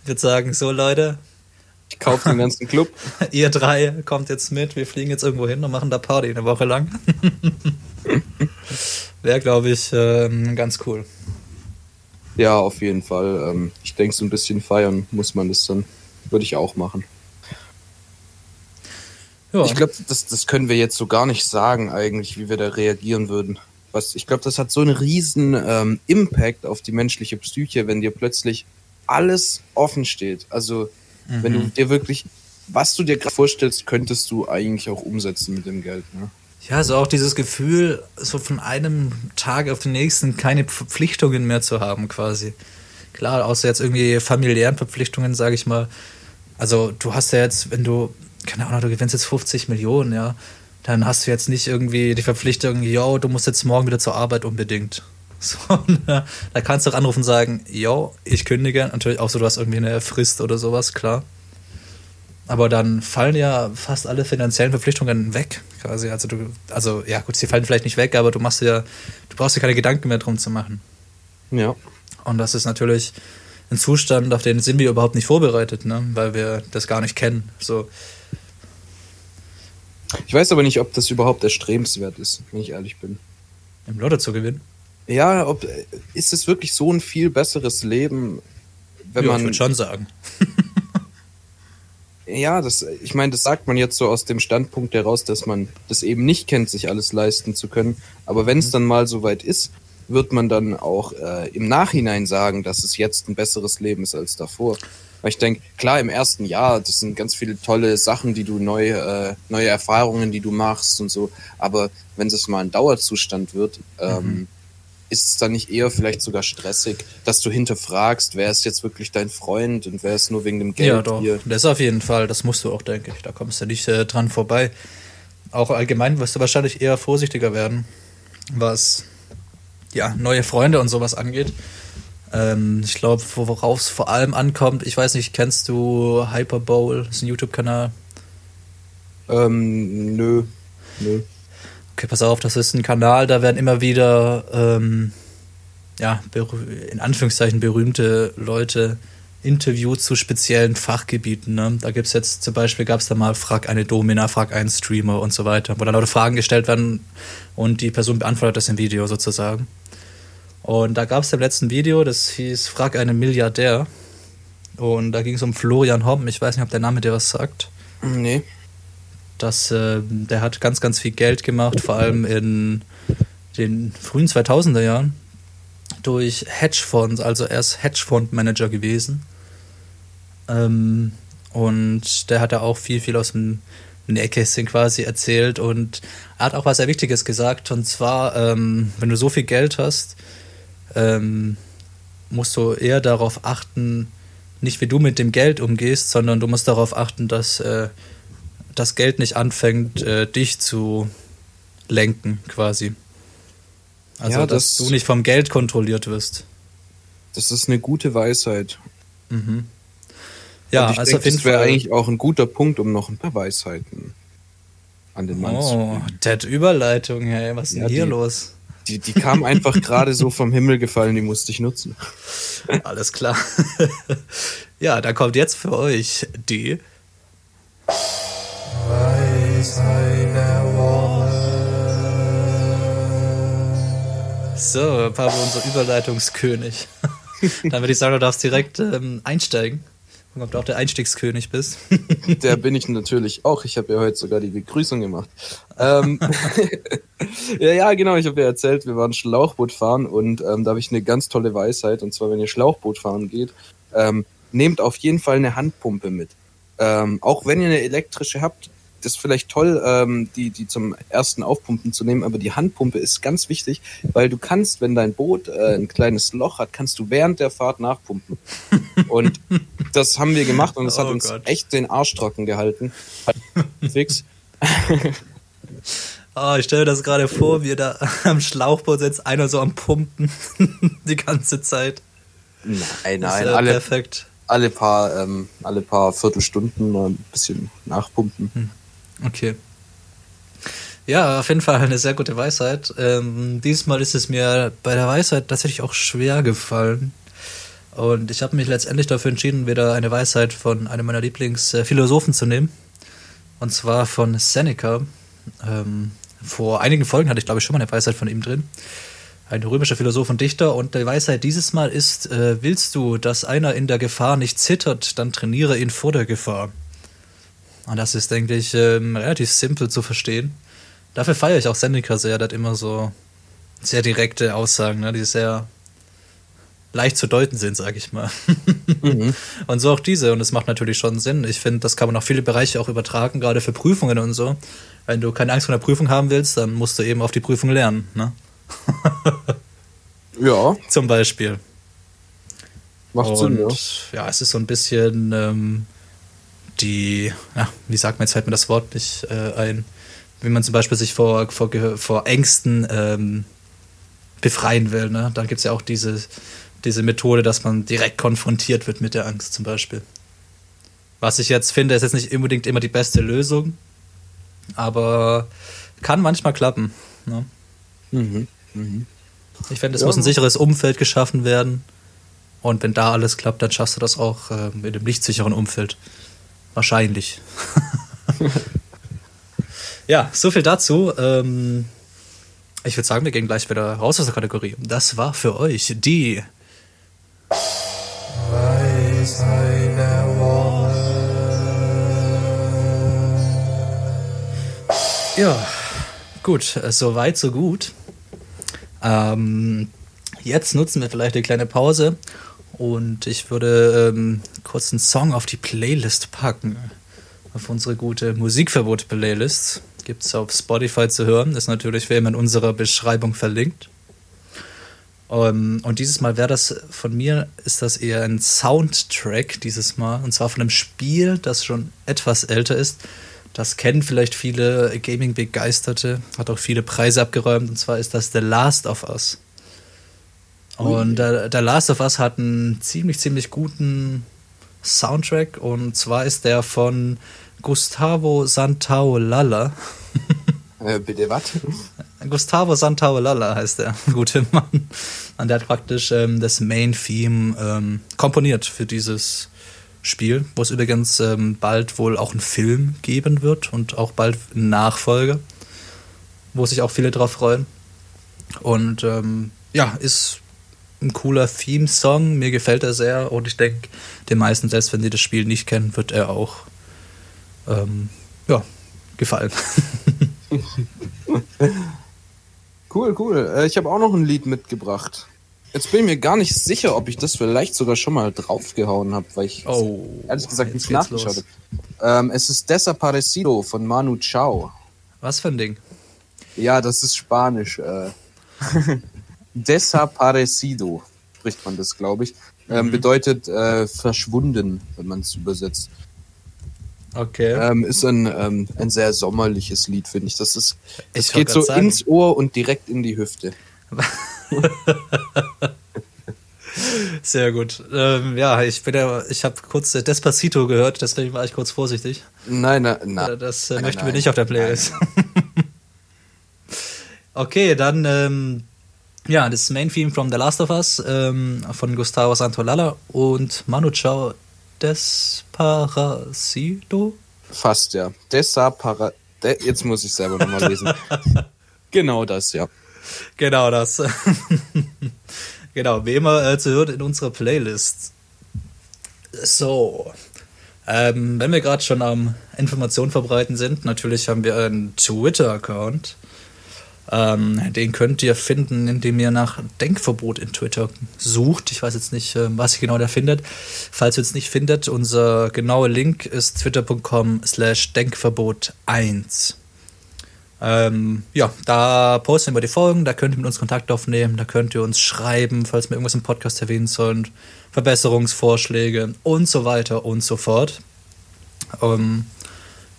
Ich würde sagen, so Leute, Ich kaufe den ganzen Club. ihr drei kommt jetzt mit, wir fliegen jetzt irgendwo hin und machen da Party eine Woche lang. Wäre, glaube ich, ähm, ganz cool. Ja, auf jeden Fall. Ähm, ich denke, so ein bisschen feiern muss man das dann. Würde ich auch machen. Ja, Ich glaube, das, das können wir jetzt so gar nicht sagen, eigentlich, wie wir da reagieren würden. Was, ich glaube, das hat so einen riesen ähm, Impact auf die menschliche Psyche, wenn dir plötzlich alles offen steht. Also, wenn du dir wirklich, was du dir gerade vorstellst, könntest du eigentlich auch umsetzen mit dem Geld. Ne? ja, so auch dieses Gefühl, so von einem Tag auf den nächsten keine Verpflichtungen mehr zu haben, quasi. Klar, außer jetzt irgendwie familiären Verpflichtungen, sage ich mal. Also, du hast ja jetzt, wenn du, keine Ahnung, du gewinnst jetzt 50 Millionen, ja, dann hast du jetzt nicht irgendwie die Verpflichtung, yo, du musst jetzt morgen wieder zur Arbeit unbedingt. So, ne? da kannst du auch anrufen und sagen, yo, ich kündige. Natürlich auch so, du hast irgendwie eine Frist oder sowas, klar. Aber dann fallen ja fast alle finanziellen Verpflichtungen weg, quasi. Also du, also ja gut, sie fallen vielleicht nicht weg, aber du machst ja, du brauchst dir keine Gedanken mehr drum zu machen. Ja. Und das ist natürlich ein Zustand, auf den sind wir überhaupt nicht vorbereitet, ne? weil wir das gar nicht kennen. So, Ich weiß aber nicht, ob das überhaupt erstrebenswert ist, wenn ich ehrlich bin. im Lotto zu gewinnen. Ja, ob, ist es wirklich so ein viel besseres Leben, wenn ja, ich man würde schon sagen. Ja, das, ich meine, das sagt man jetzt so aus dem Standpunkt heraus, dass man das eben nicht kennt, sich alles leisten zu können. Aber wenn es dann mal soweit ist, wird man dann auch äh, im Nachhinein sagen, dass es jetzt ein besseres Leben ist als davor. Weil ich denke, klar, im ersten Jahr, das sind ganz viele tolle Sachen, die du neu, äh, neue Erfahrungen, die du machst und so. Aber wenn es mal ein Dauerzustand wird, ähm, ist es dann nicht eher vielleicht sogar stressig, dass du hinterfragst, wer ist jetzt wirklich dein Freund und wer ist nur wegen dem Geld ja, doch. hier. Das auf jeden Fall, das musst du auch, denke ich. Da kommst du nicht äh, dran vorbei. Auch allgemein wirst du wahrscheinlich eher vorsichtiger werden, was ja, neue Freunde und sowas angeht. Ähm, ich glaube, worauf es vor allem ankommt, ich weiß nicht, kennst du Hyperbowl? Das ist ein YouTube-Kanal. Ähm, nö. Nö. Okay, pass auf, das ist ein Kanal, da werden immer wieder, ähm, ja, in Anführungszeichen berühmte Leute interviewt zu speziellen Fachgebieten. Ne? Da gibt es jetzt zum Beispiel, gab es da mal Frag eine Domina, Frag einen Streamer und so weiter, wo dann Leute Fragen gestellt werden und die Person beantwortet das im Video sozusagen. Und da gab es im letzten Video, das hieß Frag einen Milliardär. Und da ging es um Florian Homm. Ich weiß nicht, ob der Name dir was sagt. Nee. Dass äh, der hat ganz, ganz viel Geld gemacht, vor allem in den frühen 2000er Jahren durch Hedgefonds, also er ist Hedgefondsmanager gewesen. Ähm, und der hat da auch viel, viel aus dem Nähkästchen quasi erzählt und er hat auch was sehr Wichtiges gesagt und zwar, ähm, wenn du so viel Geld hast, ähm, musst du eher darauf achten, nicht wie du mit dem Geld umgehst, sondern du musst darauf achten, dass äh, das Geld nicht anfängt, äh, dich zu lenken, quasi. Also, Ja, dass das- du nicht vom Geld kontrolliert wirst. Das ist eine gute Weisheit. Ja, Und ich also denke, auf jeden das wäre eigentlich auch ein guter Punkt, um noch ein paar Weisheiten an den Mann zu Oh, bringen. Ted Überleitung, hey, was ist Ja, denn hier die- los? Die, die kam einfach gerade so vom Himmel gefallen, die musste ich nutzen. Alles klar. ja, dann kommt jetzt für euch die So, Pablo, unser Überleitungskönig. Dann würde ich sagen, du darfst direkt ähm, einsteigen. Gucken, ob du auch der Einstiegskönig bist. Der bin ich natürlich auch. Ich habe ja heute sogar die Begrüßung gemacht. Ähm, ja, ja, genau. Ich habe ja erzählt, wir waren Schlauchboot fahren und ähm, da habe ich eine ganz tolle Weisheit. Und zwar, wenn ihr Schlauchboot fahren geht, ähm, nehmt auf jeden Fall eine Handpumpe mit. Ähm, auch wenn ihr eine elektrische habt, ist vielleicht toll, ähm, die, die zum ersten Aufpumpen zu nehmen, aber die Handpumpe ist ganz wichtig, weil du kannst, wenn dein Boot äh, ein kleines Loch hat, kannst du während der Fahrt nachpumpen. Und das haben wir gemacht und es hat Oh uns Gott. echt den Arsch trocken gehalten. Fix. Oh, ich stelle mir das gerade vor, wie da am Schlauchboot sitzt, einer so am Pumpen die ganze Zeit. Nein, Das nein, äh, alle, Perfekt. alle paar, ähm, alle paar Viertelstunden ein bisschen nachpumpen. Okay. Ja, auf jeden Fall eine sehr gute Weisheit. Ähm, diesmal ist es mir bei der Weisheit tatsächlich auch schwer gefallen. Und ich habe mich letztendlich dafür entschieden, wieder eine Weisheit von einem meiner Lieblingsphilosophen zu nehmen. Und zwar von Seneca. Ähm, vor einigen Folgen hatte ich, glaube ich, schon mal eine Weisheit von ihm drin. Ein römischer Philosoph und Dichter. Und die Weisheit dieses Mal ist, äh, willst du, dass einer in der Gefahr nicht zittert, dann trainiere ihn vor der Gefahr. Und das ist, denke ich, ähm, relativ simpel zu verstehen. Dafür feiere ich auch Seneca sehr. Der hat immer so sehr direkte Aussagen, ne, die sehr leicht zu deuten sind, sage ich mal. Und so auch diese. Und es macht natürlich schon Sinn. Ich finde, das kann man auf viele Bereiche auch übertragen, gerade für Prüfungen und so. Wenn du keine Angst vor der Prüfung haben willst, dann musst du eben auf die Prüfung lernen. Ne? Ja, Zum Beispiel. macht und Sinn, ja. ja, es ist so ein bisschen ähm, die, ja, wie sagt man, jetzt fällt mir das Wort nicht äh, ein, wie man zum Beispiel sich vor, vor, vor Ängsten ähm, befreien will. Ne? Da gibt es ja auch diese, diese Methode, dass man direkt konfrontiert wird mit der Angst zum Beispiel. Was ich jetzt finde, ist jetzt nicht unbedingt immer die beste Lösung, aber kann manchmal klappen. Ne? Mhm. Mhm. Ich finde, es Ja. muss ein sicheres Umfeld geschaffen werden. Und wenn da alles klappt, dann schaffst du das auch ähm, in einem nicht sicheren Umfeld. Wahrscheinlich. ja, so viel dazu. Ähm, ich würde sagen, wir gehen gleich wieder raus aus der Kategorie. Das war für euch die. Ja, gut, äh, so weit, so gut. Ähm, jetzt nutzen wir vielleicht eine kleine Pause und ich würde ähm, kurz einen Song auf die Playlist packen. Auf unsere gute Musikverbot-Playlist. Gibt es auf Spotify zu hören. Ist natürlich wie immer in unserer Beschreibung verlinkt. Ähm, und dieses Mal wäre das von mir, ist das eher ein Soundtrack dieses Mal. Und zwar von einem Spiel, das schon etwas älter ist. Das kennen vielleicht viele Gaming-Begeisterte, hat auch viele Preise abgeräumt. Und zwar ist das The Last of Us. Und der, der Last of Us hat einen ziemlich, ziemlich guten Soundtrack. Und zwar ist der von Gustavo Santaolalla. Äh, bitte was? Gustavo Santaolalla heißt der gute Mann. Und der hat praktisch ähm, das Main Theme ähm, komponiert für dieses Spiel, wo es übrigens ähm, bald wohl auch einen Film geben wird und auch bald eine Nachfolge, wo sich auch viele drauf freuen. Und ähm, ja, ist ein cooler Theme-Song. Mir gefällt er sehr und ich denke, den meisten, selbst wenn sie das Spiel nicht kennen, wird er auch ähm, ja, gefallen. Cool, cool. Äh, ich habe auch noch ein Lied mitgebracht. Jetzt bin ich mir gar nicht sicher, ob ich das vielleicht sogar schon mal draufgehauen habe, weil ich Oh, ehrlich gesagt nicht nachgeschaut habe. Ähm, es ist Desaparecido von Manu Chao. Was für ein Ding? Ja, das ist Spanisch. Äh. Desaparecido spricht man das, glaube ich. Ähm, Mhm. Bedeutet äh, verschwunden, wenn man es übersetzt. Okay. Ähm, ist ein, ähm, ein sehr sommerliches Lied, finde ich. Das ist, es geht so sagen. ins Ohr und direkt in die Hüfte. Sehr gut. Ähm, ja, ich bin ja, ich habe kurz äh, Despacito gehört, deswegen war ich kurz vorsichtig. Nein, nein, Äh, nein. Das äh, Nein, möchten wir nicht auf der Playlist. okay, dann ähm, ja, das Main Theme from The Last of Us ähm, von Gustavo Santolalla und Manu Chao Desparasito. Fast, ja. Desapara... De Jetzt muss ich selber nochmal lesen. genau das, ja. Genau das. genau, wie immer äh, zu hören in unserer Playlist. So. Ähm, wenn wir gerade schon am Informationen verbreiten sind, natürlich haben wir einen Twitter-Account. Ähm, den könnt ihr finden, indem ihr nach Denkverbot in Twitter sucht. Ich weiß jetzt nicht, äh, was ihr genau da findet. Falls ihr es nicht findet, unser genauer Link ist twitter.com slash Denkverbot1. Ähm, ja, da posten wir die Folgen, da könnt ihr mit uns Kontakt aufnehmen, da könnt ihr uns schreiben, falls wir irgendwas im Podcast erwähnen sollen, Verbesserungsvorschläge und so weiter und so fort. Ähm,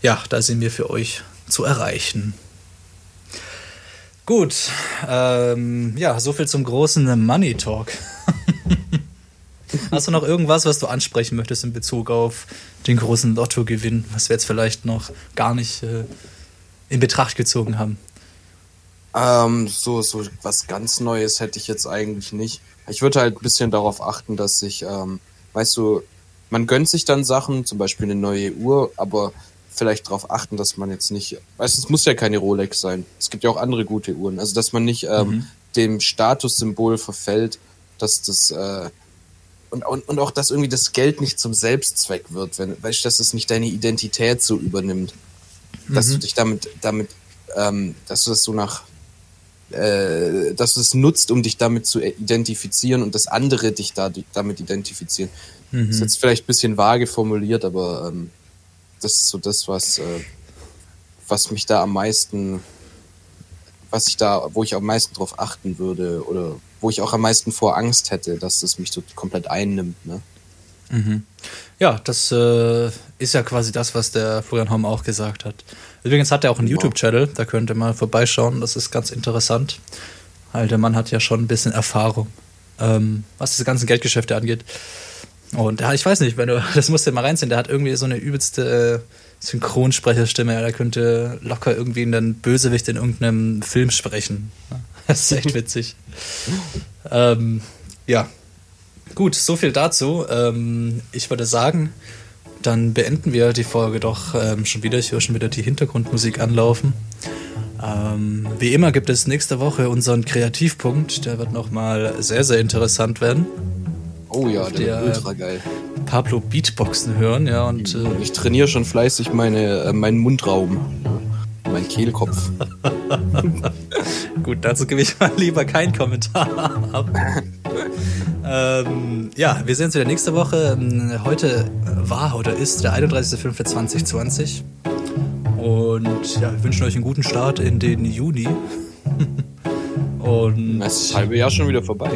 ja, da sind wir für euch zu erreichen. Gut, ähm, ja, so viel zum großen Money Talk. Hast du noch irgendwas, was du ansprechen möchtest in Bezug auf den großen Lottogewinn, was wir jetzt vielleicht noch gar nicht äh, in Betracht gezogen haben? Ähm, so, so was ganz Neues hätte ich jetzt eigentlich nicht. Ich würde halt ein bisschen darauf achten, dass ich, ähm, weißt du, man gönnt sich dann Sachen, zum Beispiel eine neue Uhr, aber vielleicht darauf achten, dass man jetzt nicht, es muss ja keine Rolex sein. Es gibt ja auch andere gute Uhren. Also, dass man nicht ähm, Mhm. dem Statussymbol verfällt, dass das, äh, und, und, und auch, dass irgendwie das Geld nicht zum Selbstzweck wird, wenn, weißt du, dass es nicht deine Identität so übernimmt. Dass du dich damit, damit, ähm, dass du das so nach, äh, dass du es nutzt, um dich damit zu identifizieren und dass andere dich da, damit identifizieren. Mhm. Ist jetzt vielleicht ein bisschen vage formuliert, aber ähm, das ist so das, was, äh, was mich da am meisten, was ich da, wo ich am meisten drauf achten würde oder wo ich auch am meisten vor Angst hätte, dass es mich so komplett einnimmt. Ne? Ja, das äh, ist ja quasi das, was der Florian Homm auch gesagt hat. Übrigens hat er auch einen YouTube-Channel, da könnt ihr mal vorbeischauen, das ist ganz interessant. Weil der Mann hat ja schon ein bisschen Erfahrung, ähm, was diese ganzen Geldgeschäfte angeht. Und ja, ich weiß nicht, wenn du, das musst du dir mal reinziehen, der hat irgendwie so eine übelste äh, Synchronsprecherstimme, ja, der könnte locker irgendwie einen Bösewicht in irgendeinem Film sprechen. Das ist echt witzig. ähm, ja, Gut, so viel dazu. Ähm, ich würde sagen, dann beenden wir die Folge doch ähm, schon wieder. Ich höre schon wieder die Hintergrundmusik anlaufen. Ähm, wie immer gibt es nächste Woche unseren Kreativpunkt. Der wird nochmal sehr, sehr interessant werden. Oh ja, der, Der- ultra geil. Pablo Beatboxen hören, ja, und äh, Ich trainiere schon fleißig meine, äh, meinen Mundraum, mein Kehlkopf. Gut, dazu gebe ich mal lieber keinen Kommentar ab. ähm, ja, wir sehen uns wieder nächste Woche. Ähm, Heute war oder ist der 31.05.2020. Und ja, wir wünschen euch einen guten Start in den Juni. Und Es ist das halbe Jahr schon wieder vorbei.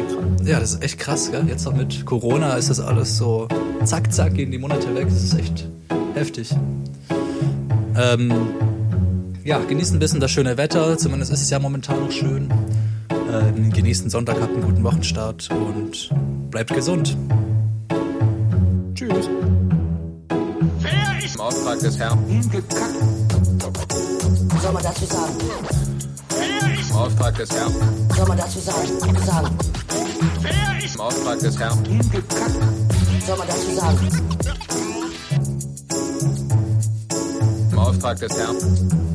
ja, das ist echt krass, gell? Jetzt noch mit Corona ist das alles so zack, zack, gehen die Monate weg. Das ist echt heftig. Ähm, ja, genießt ein bisschen das schöne Wetter. Zumindest ist es ja momentan noch schön. Ähm, genießt den Sonntag, habt einen guten Wochenstart und bleibt gesund. Tschüss. Im Auftrag des Herrn. Hingekackt. Was soll man dazu sagen? Im Auftrag des Herrn. Soll man dazu sagen? Sagen. Im Auftrag des Herrn. Sagen? Im Auftrag des Herrn.